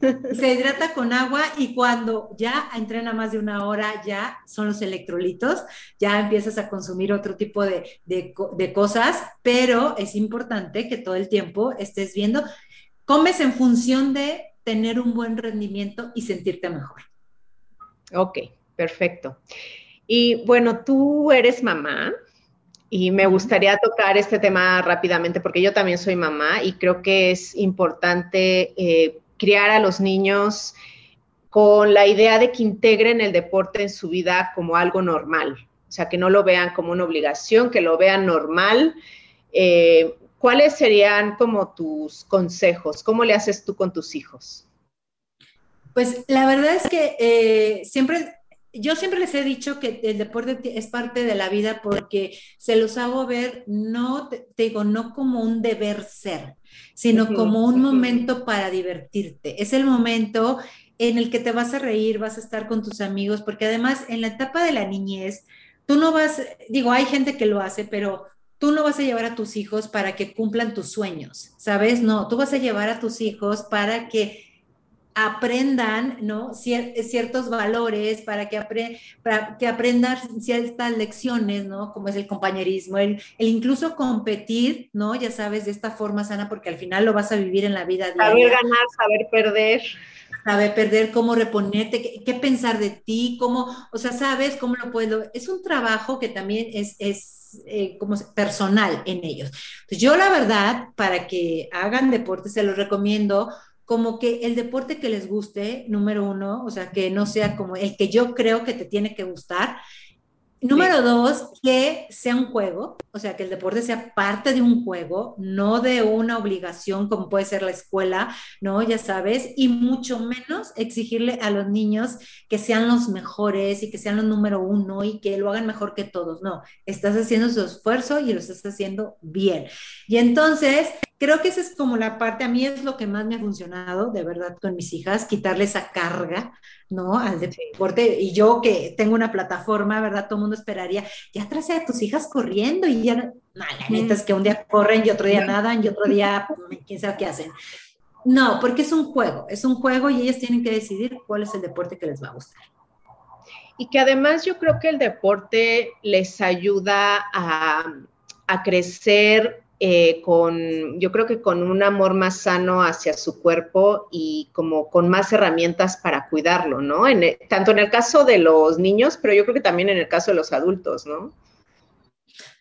Speaker 2: Se hidrata con agua y cuando ya entrena más de una hora, ya son los electrolitos, ya empiezas a consumir otro tipo de, de cosas, pero es importante que todo el tiempo estés viendo, comes en función de tener un buen rendimiento y sentirte mejor.
Speaker 3: Ok, perfecto. Y bueno, tú eres mamá, y me gustaría tocar este tema rápidamente porque yo también soy mamá y creo que es importante eh, criar a los niños con la idea de que integren el deporte en su vida como algo normal, o sea, que no lo vean como una obligación, que lo vean normal. Eh, ¿Cuáles serían como tus consejos? ¿Cómo le haces tú con tus hijos?
Speaker 2: Pues la verdad es que eh, siempre, yo siempre les he dicho que el deporte es parte de la vida porque se los hago ver, no, te, digo, no como un deber ser, sino como un momento para divertirte. Es el momento en el que te vas a reír, vas a estar con tus amigos, porque además en la etapa de la niñez, tú no vas, digo, hay gente que lo hace, pero tú no vas a llevar a tus hijos para que cumplan tus sueños, ¿sabes? No, tú vas a llevar a tus hijos para que aprendan, ¿no? ciertos valores, para que, para que aprendan ciertas lecciones, ¿no? Como es el compañerismo, el, el, incluso competir, ¿no? Ya sabes, de esta forma sana, porque al final lo vas a vivir en la vida
Speaker 3: diaria. Saber ganar, saber perder
Speaker 2: saber perder, cómo reponerte, qué, pensar de ti, cómo, o sea, sabes cómo lo puedo. Es un trabajo que también es, es eh, como personal en ellos. Entonces, yo la verdad, para que hagan deporte, se los recomiendo como que el deporte que les guste, número uno, o sea, que no sea como el que yo creo que te tiene que gustar, Número dos, que sea un juego, o sea, que el deporte sea parte de un juego, no de una obligación como puede ser la escuela, ¿no? Ya sabes, y mucho menos exigirle a los niños que sean los mejores y que sean los número uno y que lo hagan mejor que todos, no, estás haciendo su esfuerzo y lo estás haciendo bien. Y entonces, creo que esa es como la parte, a mí es lo que más me ha funcionado, de verdad, con mis hijas, quitarle esa carga, ¿no? Al deporte. Y yo que tengo una plataforma, ¿verdad? Todo el mundo esperaría, ya traes a tus hijas corriendo y ya, no, la neta es que un día corren y otro día nadan y otro día, pues, quién sabe qué hacen. No, porque es un juego, es un juego y ellas tienen que decidir cuál es el deporte que les va a gustar.
Speaker 3: Y que además yo creo que el deporte les ayuda a, a crecer eh, con, yo creo que con un amor más sano hacia su cuerpo y como con más herramientas para cuidarlo, ¿no? En tanto en el caso de los niños, pero yo creo que también en el caso de los adultos, ¿no?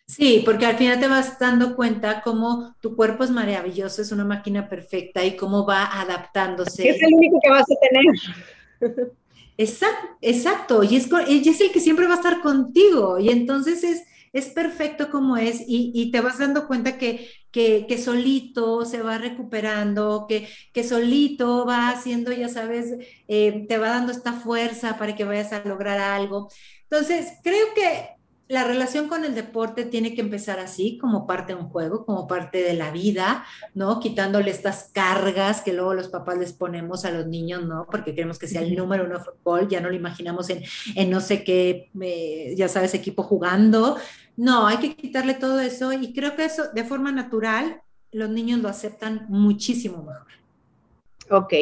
Speaker 2: Sí, porque al final te vas dando cuenta cómo tu cuerpo es maravilloso, es una máquina perfecta y cómo va adaptándose.
Speaker 3: Es el único que vas a tener.
Speaker 2: Exacto, exacto, y es, y es el que siempre va a estar contigo, y entonces es es perfecto como es y, te vas dando cuenta que, que, solito se va recuperando, que, que solito va haciendo, ya sabes, eh, te va dando esta fuerza para que vayas a lograr algo. Entonces, creo que la relación con el deporte tiene que empezar así, como parte de un juego, como parte de la vida, ¿no? Quitándole estas cargas que luego los papás les ponemos a los niños, ¿no? Porque queremos que sea el número uno de fútbol, ya no lo imaginamos en, en no sé qué, eh, ya sabes, equipo jugando. No, hay que quitarle todo eso y creo que eso de forma natural los niños lo aceptan muchísimo mejor.
Speaker 3: Ok.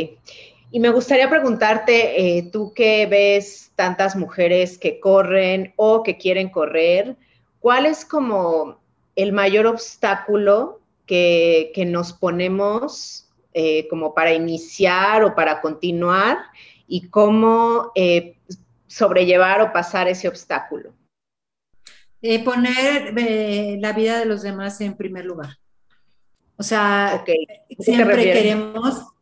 Speaker 3: Y me gustaría preguntarte, eh, tú que ves tantas mujeres que corren o que quieren correr, ¿cuál es como el mayor obstáculo que, nos ponemos eh, como para iniciar o para continuar y cómo eh, sobrellevar o pasar ese obstáculo?
Speaker 2: poner la vida de los demás en primer lugar. O sea, siempre queremos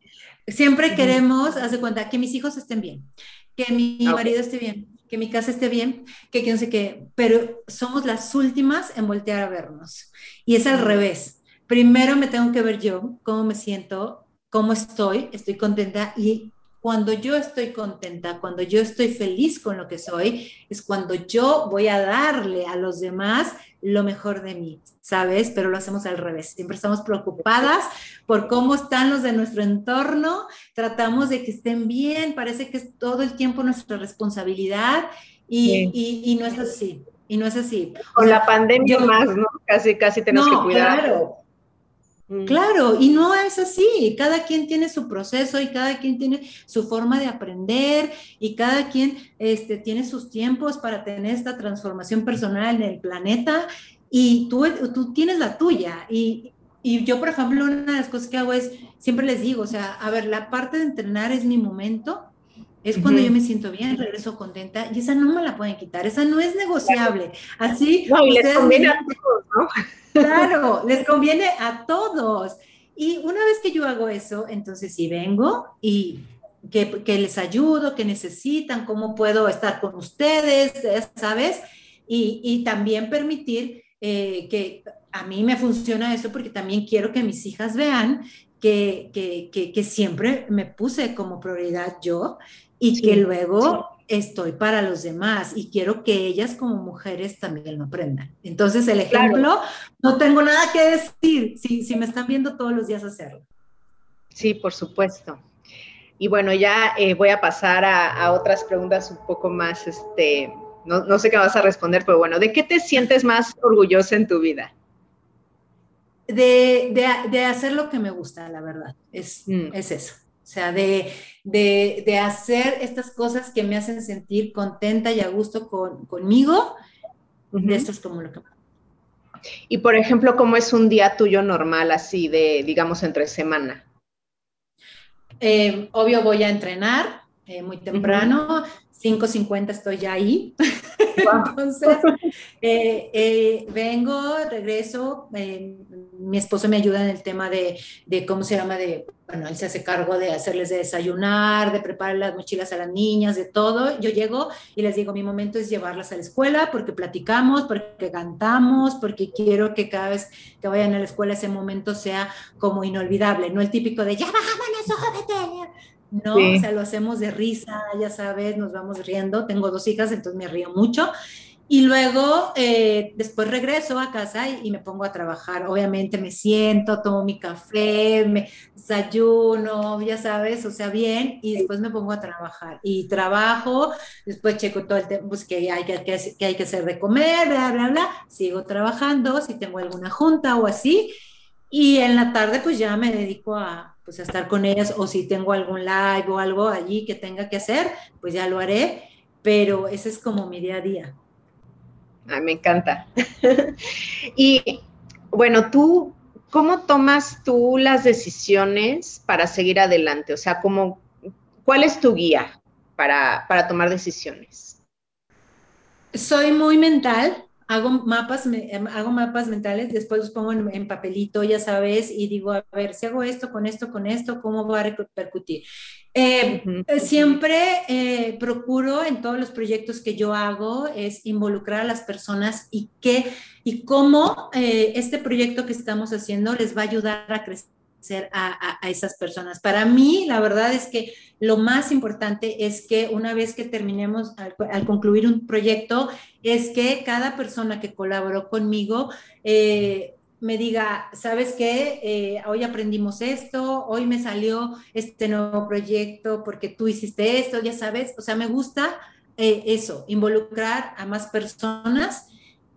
Speaker 2: Siempre queremos, hace cuenta, que mis hijos estén bien, que mi ah, marido esté bien, que mi casa esté bien, que, no sé qué, pero somos las últimas en voltear a vernos. Y es al revés. Primero me tengo que ver yo, cómo me siento, cómo estoy, estoy contenta y cuando yo estoy contenta, cuando yo estoy feliz con lo que soy, es cuando yo voy a darle a los demás lo mejor de mí, ¿sabes? Pero lo hacemos al revés. Siempre estamos preocupadas por cómo están los de nuestro entorno, tratamos de que estén bien, parece que es todo el tiempo nuestra responsabilidad y, no es así. Y no es así.
Speaker 3: Con la pandemia más, ¿no? Casi, casi tenemos que cuidar.
Speaker 2: Claro, Mm. Claro, y no es así, cada quien tiene su proceso y cada quien tiene su forma de aprender y cada quien este, tiene sus tiempos para tener esta transformación personal en el planeta y tú, tú tienes la tuya. Y, y yo, por ejemplo, una de las cosas que hago es, siempre les digo, o sea, a ver, la parte de entrenar es mi momento, es cuando yo me siento bien, regreso contenta y esa no me la pueden quitar, esa no es negociable. Así,
Speaker 3: no, y les conviene a todos, ¿no?
Speaker 2: Claro, les conviene a todos. Y una vez que yo hago eso, entonces sí vengo y que, que les ayudo, que necesitan, cómo puedo estar con ustedes, ¿sabes? y, también permitir eh, que a mí me funciona eso porque también quiero que mis hijas vean que, que, que, siempre me puse como prioridad yo y que luego estoy para los demás y quiero que ellas como mujeres también lo aprendan. Entonces el ejemplo, no tengo nada que decir si, si me están viendo todos los días hacerlo.
Speaker 3: Sí, por supuesto. Y bueno, ya eh, voy a pasar a, otras preguntas un poco más, este, no, no, sé qué vas a responder, pero bueno, ¿de qué te sientes más orgullosa en tu vida?
Speaker 2: De, de, de hacer lo que me gusta, la verdad, es, mm. es eso. O sea, de, de, hacer estas cosas que me hacen sentir contenta y a gusto con, conmigo, esto es como lo que...
Speaker 3: Y por ejemplo, ¿cómo es un día tuyo normal así de, digamos, entre semana?
Speaker 2: Eh, obvio voy a entrenar eh, muy temprano, 5.50 estoy ya ahí. Entonces, eh, vengo, regreso, mi esposo me ayuda en el tema de, de, ¿cómo se llama? De, bueno, él se hace cargo de hacerles de desayunar, de preparar las mochilas a las niñas, de todo. Yo llego y les digo, mi momento es llevarlas a la escuela porque platicamos, porque cantamos, porque quiero que cada vez que vayan a la escuela ese momento sea como inolvidable, no el típico de, ya vámonos, jódete. No, o sea, lo hacemos de risa, ya sabes, nos vamos riendo. Tengo dos hijas, entonces me río mucho. Y luego, eh, después regreso a casa y, me pongo a trabajar. Obviamente me siento, tomo mi café, me desayuno, ya sabes, o sea, bien, y después me pongo a trabajar. Y trabajo, después checo todo el tiempo, pues que hay que, que, hay que hacer de comer, bla, bla, bla. Sigo trabajando, si tengo alguna junta o así. Y en la tarde, pues ya me dedico a, pues, a estar con ellas, o si tengo algún live o algo allí que tenga que hacer, pues ya lo haré. Pero ese es como mi día a día.
Speaker 3: Ay, me encanta. y bueno, tú, ¿cómo tomas tú las decisiones para seguir adelante? O sea, ¿cómo, ¿cuál es tu guía para, para tomar decisiones?
Speaker 2: Soy muy mental, hago mapas, em, hago mapas mentales, después los pongo en, papelito, ya sabes, y digo, a ver, si hago esto con esto, con esto, ¿cómo va a repercutir? Eh, eh, siempre eh, procuro en todos los proyectos que yo hago es involucrar a las personas y qué y cómo este proyecto que estamos haciendo les va a ayudar a crecer a, esas personas. Para mí, la verdad es que lo más importante es que una vez que terminemos, al, concluir un proyecto, es que cada persona que colaboró conmigo eh, me diga, ¿sabes qué? Eh, hoy aprendimos esto, hoy me salió este nuevo proyecto porque tú hiciste esto, ya sabes. O sea, me gusta eh, eso, involucrar a más personas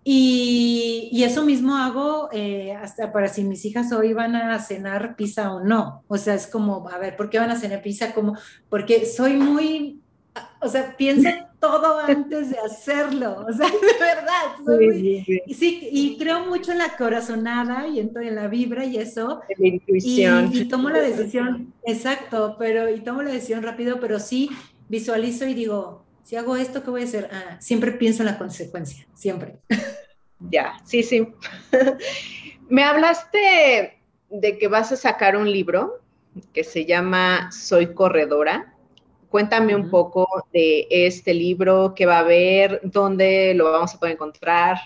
Speaker 2: y, eso mismo hago eh, hasta para si mis hijas hoy van a cenar pizza o no. O sea, es como, a ver, ¿por qué van a cenar pizza? Como, porque soy muy, o sea, pienso todo antes de hacerlo. O sea, de verdad. Soy sí, y creo mucho en la corazonada y en, en la vibra y eso.
Speaker 3: En la intuición.
Speaker 2: Y, y tomo la decisión, exacto, pero, y tomo la decisión rápido, pero sí visualizo y digo, si hago esto, ¿qué voy a hacer? Ah, siempre pienso en la consecuencia, siempre.
Speaker 3: Ya, sí, sí. Me hablaste de que vas a sacar un libro que se llama Soy Corredora. Cuéntame un poco de este libro, qué va a haber, dónde lo vamos a poder encontrar.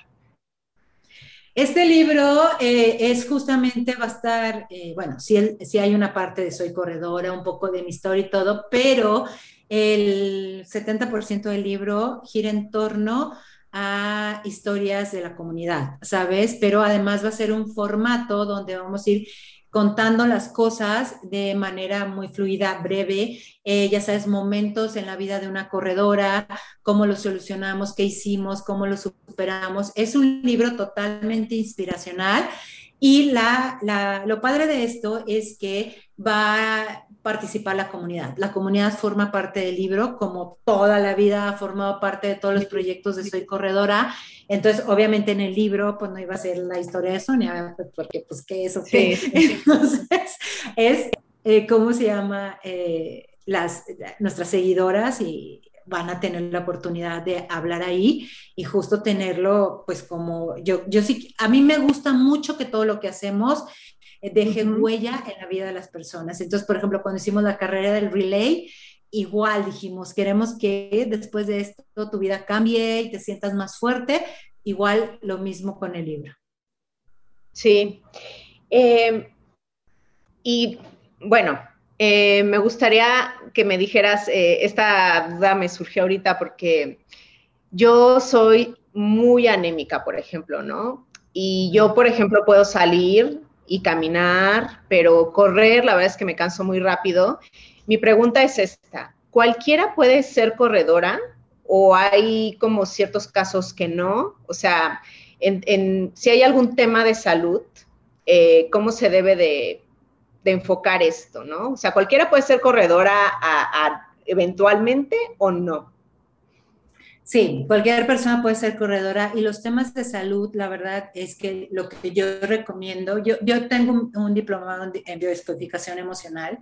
Speaker 2: Este libro eh, es justamente, va a estar, eh, bueno, sí, sí, hay una parte de Soy Corredora, un poco de mi historia y todo, pero el 70% del libro gira en torno a historias de la comunidad, ¿sabes? Pero además va a ser un formato donde vamos a ir contando las cosas de manera muy fluida, breve, eh, ya sabes, momentos en la vida de una corredora, cómo lo solucionamos, qué hicimos, cómo lo superamos. Es un libro totalmente inspiracional y la, la, lo padre de esto es que va participar la comunidad. La comunidad forma parte del libro, como toda la vida ha formado parte de todos los proyectos de Soy Corredora. Entonces, obviamente en el libro, pues no iba a ser la historia de Sonia, porque pues qué eso qué. Entonces, es, eh, ¿cómo se llama? Eh, las, nuestras seguidoras y van a tener la oportunidad de hablar ahí y justo tenerlo, pues como yo, yo sí, a mí me gusta mucho que todo lo que hacemos eh, deje huella en la vida de las personas. Entonces, por ejemplo, cuando hicimos la carrera del relay, igual dijimos, queremos que después de esto tu vida cambie y te sientas más fuerte, igual lo mismo con el libro.
Speaker 3: Sí. Em, y bueno, eh, me gustaría que me dijeras, eh, esta duda me surgió ahorita porque yo soy muy anémica, por ejemplo, ¿no? Y yo, por ejemplo, puedo salir y caminar, pero correr, la verdad es que me canso muy rápido. Mi pregunta es esta, ¿cualquiera puede ser corredora o hay como ciertos casos que no? O sea, en, si hay algún tema de salud, eh, ¿cómo se debe de, enfocar esto, no? O sea, ¿cualquiera puede ser corredora eventualmente o no?
Speaker 2: Sí, cualquier persona puede ser corredora y los temas de salud, la verdad es que lo que yo recomiendo, yo, yo tengo un, diplomado en biodescodificación emocional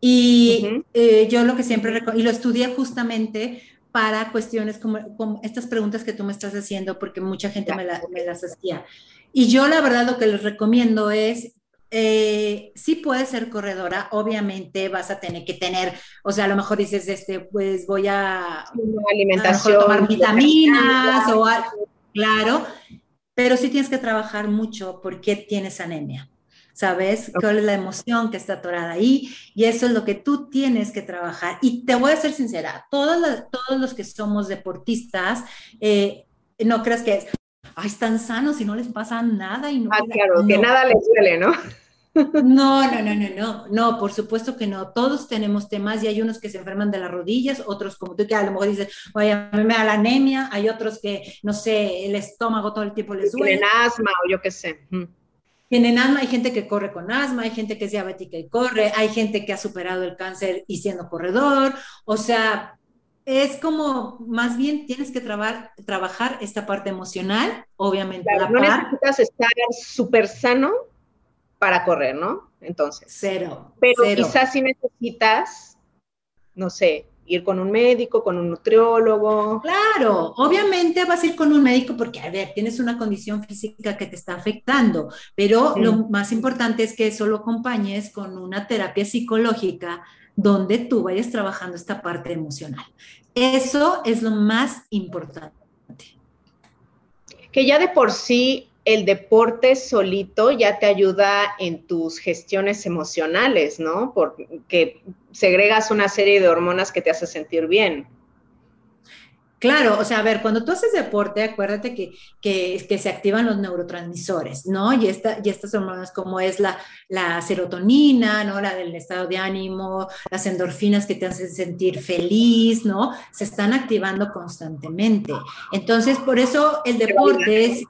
Speaker 2: y eh, yo lo que siempre recomiendo, y lo estudié justamente para cuestiones como, estas preguntas que tú me estás haciendo, porque mucha gente me, me las hacía. Y yo la verdad lo que les recomiendo es eh, sí puedes ser corredora, obviamente vas a tener que tener, o sea, a lo mejor dices, este, pues voy a,
Speaker 3: alimentación,
Speaker 2: tomar vitaminas o algo, claro, pero sí tienes que trabajar mucho porque tienes anemia. ¿Sabes? ¿Cuál es la emoción que está atorada ahí? Y eso es lo que tú tienes que trabajar. Y te voy a ser sincera, todos los, todos los que somos deportistas, eh, no creas que es, ay, están sanos y no les pasa nada. Y no,
Speaker 3: ah, claro, que nada les duele, ¿no?
Speaker 2: No, no, no, no, no, no, por supuesto que no. Todos tenemos temas y hay unos que se enferman de las rodillas, otros como tú que a lo mejor dices, oye, a mí me da la anemia, hay otros que, no sé, el estómago todo el tiempo les duele.
Speaker 3: Tienen asma o yo qué sé.
Speaker 2: Tienen asma, hay gente que corre con asma, hay gente que es diabética y corre, hay gente que ha superado el cáncer y siendo corredor, o sea, es como, más bien tienes que trabajar esta parte emocional, obviamente.
Speaker 3: no necesitas estar súper sano para correr, ¿no? Entonces.
Speaker 2: Cero.
Speaker 3: Pero quizás si necesitas, no sé, ir con un médico, con un nutriólogo.
Speaker 2: Claro, obviamente vas a ir con un médico porque, a ver, tienes una condición física que te está afectando, pero lo más importante es que eso lo acompañes con una terapia psicológica donde tú vayas trabajando esta parte emocional. Eso es lo más importante.
Speaker 3: Que ya de por sí el deporte solito ya te ayuda en tus gestiones emocionales, ¿no? Porque segregas una serie de hormonas que te hace sentir bien.
Speaker 2: Claro, o sea, a ver, cuando tú haces deporte, acuérdate que, que, se activan los neurotransmisores, ¿no? Y, esta, y estas hormonas como es la, la serotonina, ¿no? La del estado de ánimo, las endorfinas que te hacen sentir feliz, ¿no? Se están activando constantemente. Entonces, por eso el deporte es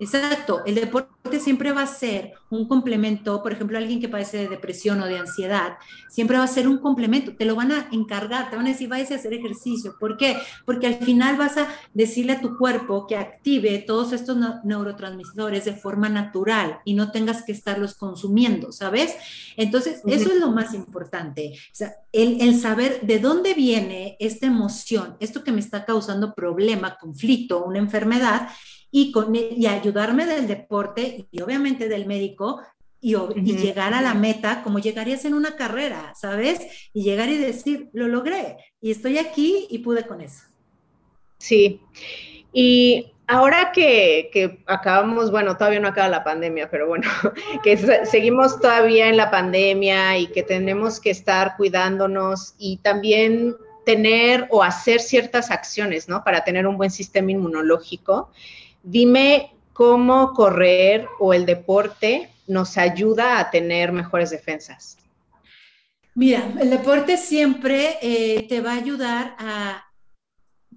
Speaker 2: Exacto, el deporte siempre va a ser un complemento, por ejemplo, alguien que padece de depresión o de ansiedad, siempre va a ser un complemento, te lo van a encargar, te van a decir, vayas a hacer ejercicio. ¿Por qué? Porque al final vas a decirle a tu cuerpo que active todos estos neurotransmisores de forma natural y no tengas que estarlos consumiendo, ¿sabes? Entonces, eso es lo más importante, o sea, el, el saber de dónde viene esta emoción, esto que me está causando problema, conflicto, una enfermedad, y, con, e, y ayudarme del deporte y obviamente del médico y, llegar a la meta como llegarías en una carrera, ¿sabes? Y llegar y decir, lo logré y estoy aquí y pude con eso.
Speaker 3: Sí, y ahora que, que, acabamos, bueno, todavía no acaba la pandemia, pero bueno, que seguimos todavía en la pandemia y que tenemos que estar cuidándonos y también tener o hacer ciertas acciones, ¿no? Para tener un buen sistema inmunológico. Dime cómo correr o el deporte nos ayuda a tener mejores defensas.
Speaker 2: Mira, el deporte siempre eh, te va a ayudar a...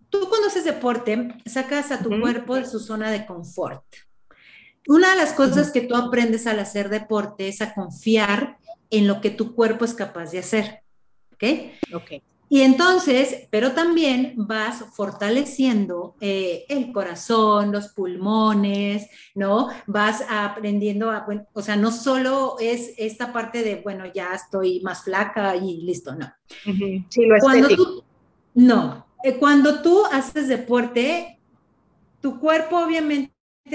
Speaker 2: Tú cuando haces deporte, sacas a tu cuerpo de su zona de confort. Una de las cosas que tú aprendes al hacer deporte es a confiar en lo que tu cuerpo es capaz de hacer. ¿Ok?
Speaker 3: Ok.
Speaker 2: Y entonces, pero también vas fortaleciendo eh, el corazón, los pulmones, ¿no? Vas aprendiendo a, o sea, no solo es esta parte de, bueno, ya estoy más flaca y listo, no.
Speaker 3: Sí, lo
Speaker 2: cuando tú, No, eh, cuando tú haces deporte, tu cuerpo obviamente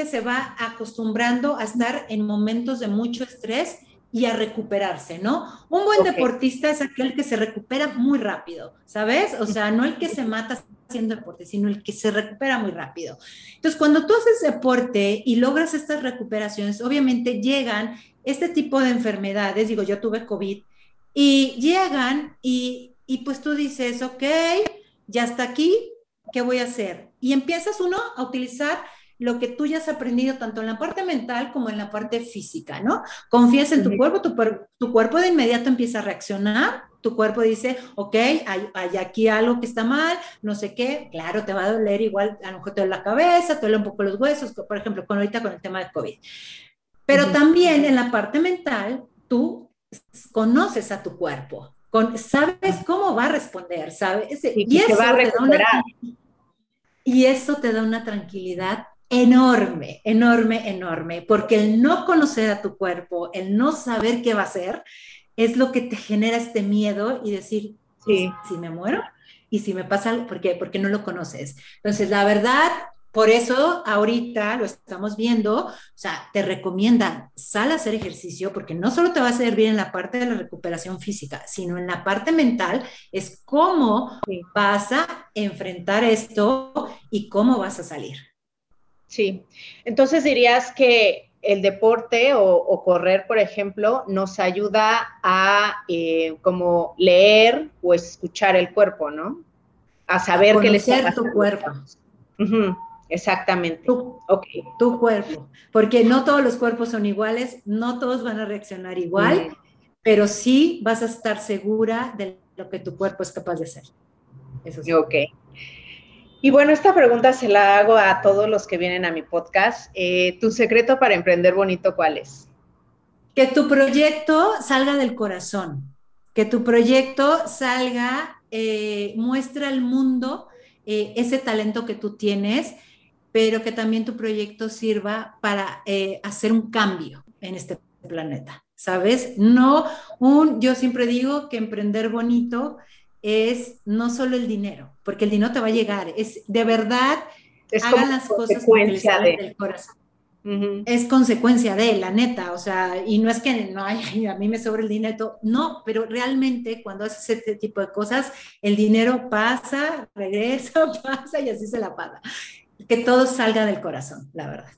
Speaker 2: se va acostumbrando a estar en momentos de mucho estrés y a recuperarse, ¿no? Un buen deportista es aquel que se recupera muy rápido, ¿sabes? O sea, no el que se mata haciendo deporte, sino el que se recupera muy rápido. Entonces, cuando tú haces deporte y logras estas recuperaciones, obviamente llegan este tipo de enfermedades, digo, yo tuve COVID, y llegan y, y pues tú dices, ok, ya está aquí, ¿qué voy a hacer? Y empiezas uno a utilizar lo que tú ya has aprendido tanto en la parte mental como en la parte física, ¿no? Confías en tu cuerpo, tu, cuerpo de inmediato empieza a reaccionar, tu cuerpo dice, ok, hay, aquí algo que está mal, no sé qué, claro, te va a doler igual, a lo mejor te duele la cabeza, te duele un poco los huesos, por ejemplo, con ahorita con el tema de COVID. Pero también en la parte mental, tú conoces a tu cuerpo, con, sabes cómo va a responder, ¿sabes?
Speaker 3: Y, eso va a recuperar.
Speaker 2: y eso te da una tranquilidad enorme, enorme, enorme, porque el no conocer a tu cuerpo, el no saber qué va a ser, es lo que te genera este miedo y decir, sí. si me muero y si me pasa algo, ¿por qué? Porque no lo conoces. Entonces, la verdad, por eso ahorita lo estamos viendo, o sea, te recomiendan, sal a hacer ejercicio porque no solo te va a bien en la parte de la recuperación física, sino en la parte mental, es cómo vas a enfrentar esto y cómo vas a salir.
Speaker 3: Sí, entonces dirías que el deporte o, correr, por ejemplo, nos ayuda a eh, como leer o escuchar el cuerpo, ¿no? A saber qué le
Speaker 2: está tu cuerpo.
Speaker 3: exactamente.
Speaker 2: Tu, tu cuerpo. Porque no todos los cuerpos son iguales, no todos van a reaccionar igual, pero sí vas a estar segura de lo que tu cuerpo es capaz de hacer.
Speaker 3: Eso sí. Ok. Y bueno, esta pregunta se la hago a todos los que vienen a mi podcast. Eh, ¿Tu secreto para emprender bonito cuál es?
Speaker 2: Que tu proyecto salga del corazón, que tu proyecto salga, eh, muestra al mundo eh, ese talento que tú tienes, pero que también tu proyecto sirva para hacer un cambio en este planeta, ¿sabes? No un, yo siempre digo que emprender bonito es no solo el dinero, porque el dinero te va a llegar, es de verdad, hagan las cosas
Speaker 3: de...
Speaker 2: del corazón. Es consecuencia de, la neta, o sea, y no es que no, ay, a mí me sobra el dinero, no, pero realmente cuando haces este tipo de cosas, el dinero pasa, regresa, pasa y así se la paga. Que todo salga del corazón, la verdad.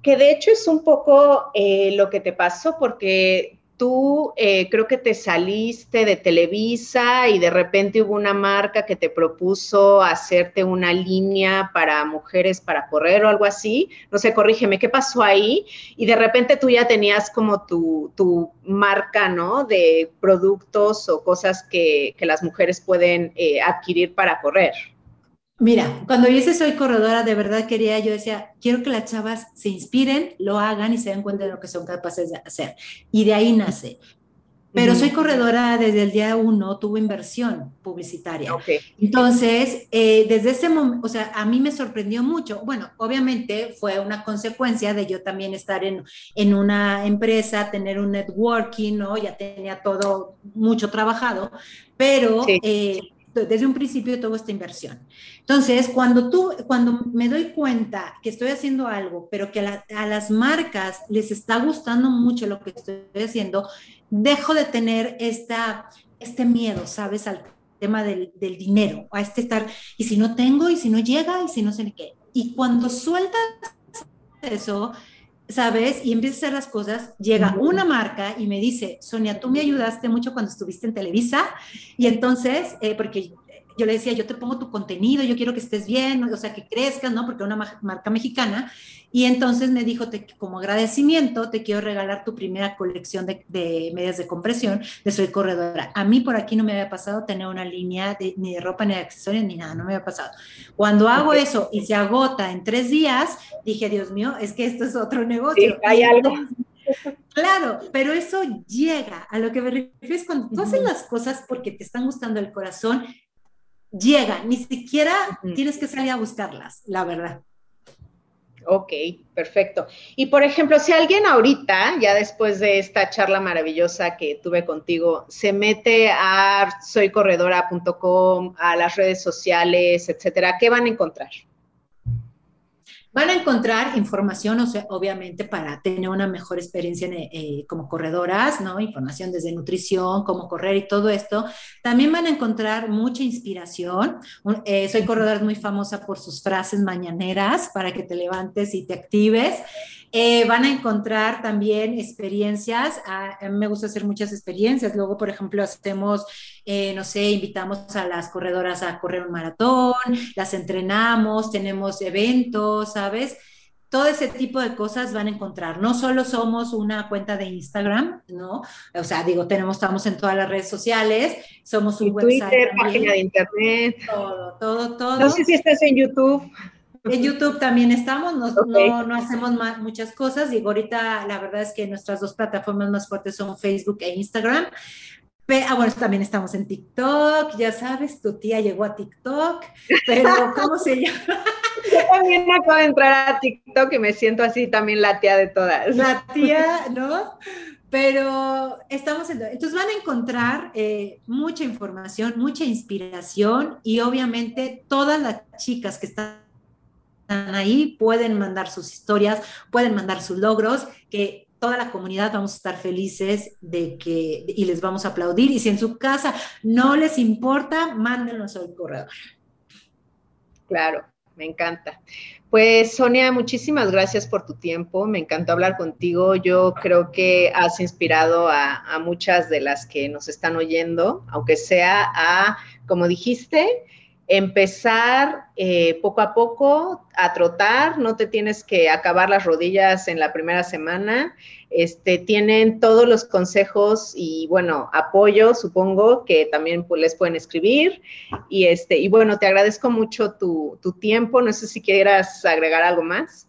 Speaker 3: Que de hecho es un poco eh, lo que te pasó, porque tú eh, creo que te saliste de Televisa y de repente hubo una marca que te propuso hacerte una línea para mujeres para correr o algo así. No sé, corrígeme, ¿qué pasó ahí? Y de repente tú ya tenías como tu, marca, ¿no? De productos o cosas que, las mujeres pueden eh, adquirir para correr.
Speaker 2: Mira, cuando yo hice Soy Corredora, de verdad quería, yo decía, quiero que las chavas se inspiren, lo hagan y se den cuenta de lo que son capaces de hacer. Y de ahí nace. Pero Soy Corredora desde el día uno tuvo inversión publicitaria. Entonces, eh, desde ese momento, o sea, a mí me sorprendió mucho. Bueno, obviamente fue una consecuencia de yo también estar en, en una empresa, tener un networking, ¿no? Ya tenía todo mucho trabajado, pero... Eh, desde un principio tuvo esta inversión. Entonces, cuando tú, cuando me doy cuenta que estoy haciendo algo, pero que a, las marcas les está gustando mucho lo que estoy haciendo, dejo de tener esta, este miedo, ¿sabes? Al tema del, del dinero, a este estar, y si no tengo, y si no llega, y si no sé qué. Y cuando sueltas eso, ¿sabes? Y empiezas a hacer las cosas, llega una marca y me dice, Sonia, tú me ayudaste mucho cuando estuviste en Televisa, y entonces, eh, porque yo le decía, yo te pongo tu contenido, yo quiero que estés bien, o sea, que crezcas, ¿no? Porque es una marca mexicana. Y entonces me dijo, te, como agradecimiento, te quiero regalar tu primera colección de, medias de compresión de Soy Corredora. A mí por aquí no me había pasado tener una línea ni de ropa, ni de accesorios, ni nada, no me había pasado. Cuando hago eso y se agota en tres días, dije, Dios mío, es que esto es otro negocio.
Speaker 3: Sí, hay algo.
Speaker 2: Claro, pero eso llega a lo que me refiero es cuando tú haces las cosas porque te están gustando el corazón, llega, ni siquiera tienes que salir a buscarlas, la verdad.
Speaker 3: Ok, perfecto. Y por ejemplo, si alguien ahorita, ya después de esta charla maravillosa que tuve contigo, se mete a soycorredora.com, a las redes sociales, etcétera, ¿qué van a encontrar?
Speaker 2: Van a encontrar información, o sea, obviamente, para tener una mejor experiencia eh, como corredoras, ¿no? Información desde nutrición, cómo correr y todo esto. También van a encontrar mucha inspiración. Eh, soy corredora muy famosa por sus frases mañaneras para que te levantes y te actives. Eh, van a encontrar también experiencias. A, mí me gusta hacer muchas experiencias. Luego, por ejemplo, hacemos, eh, no sé, invitamos a las corredoras a correr un maratón, las entrenamos, tenemos eventos, ¿sabes? todo ese tipo de cosas van a encontrar. No solo somos una cuenta de Instagram, ¿no? O sea, digo, tenemos, estamos en todas las redes sociales, somos un
Speaker 3: website. Twitter, página de internet.
Speaker 2: Todo, todo, todo.
Speaker 3: No sé si estás en YouTube.
Speaker 2: En YouTube también estamos, no, no, hacemos muchas cosas. Digo, ahorita la verdad es que nuestras dos plataformas más fuertes son Facebook e Instagram. ah, bueno, también estamos en TikTok, ya sabes, tu tía llegó a TikTok, pero ¿cómo se llama?
Speaker 3: Yo también acabo de entrar a TikTok y me siento así también la tía de todas.
Speaker 2: La tía, ¿no? Pero estamos en... Entonces van a encontrar eh, mucha información, mucha inspiración y obviamente todas las chicas que están ahí, pueden mandar sus historias, pueden mandar sus logros, que toda la comunidad vamos a estar felices de que, y les vamos a aplaudir. Y si en su casa no les importa, mándenos al corredor.
Speaker 3: Claro, me encanta. Pues Sonia, muchísimas gracias por tu tiempo. Me encantó hablar contigo. Yo creo que has inspirado a, a muchas de las que nos están oyendo, aunque sea a, como dijiste, empezar eh, poco a poco a trotar, no te tienes que acabar las rodillas en la primera semana, este, tienen todos los consejos y bueno, apoyo, supongo que también pues, les pueden escribir. Y este, y bueno, te agradezco mucho tu, tu tiempo, no sé si quieras agregar algo más.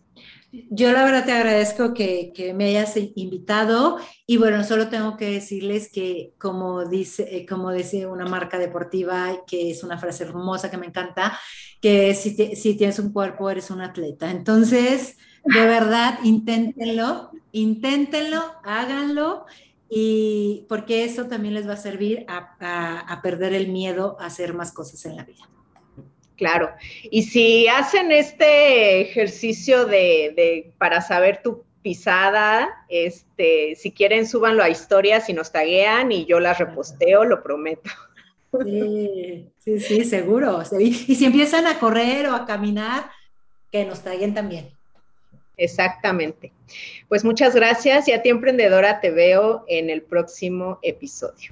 Speaker 2: Yo la verdad te agradezco que, me hayas invitado y bueno, solo tengo que decirles que como dice, eh, como dice una marca deportiva, que es una frase hermosa que me encanta, que si, si tienes un cuerpo eres un atleta. Entonces, de verdad, inténtenlo, inténtenlo, háganlo y porque eso también les va a servir a perder el miedo a hacer más cosas en la vida.
Speaker 3: Claro. Y si hacen este ejercicio de, para saber tu pisada, este, si quieren, súbanlo a historias y nos taguean y yo las reposteo, lo prometo.
Speaker 2: Sí, sí, sí, seguro. Y si empiezan a correr o a caminar, que nos taguen también.
Speaker 3: Exactamente. Pues muchas gracias y a ti, emprendedora, te veo en el próximo episodio.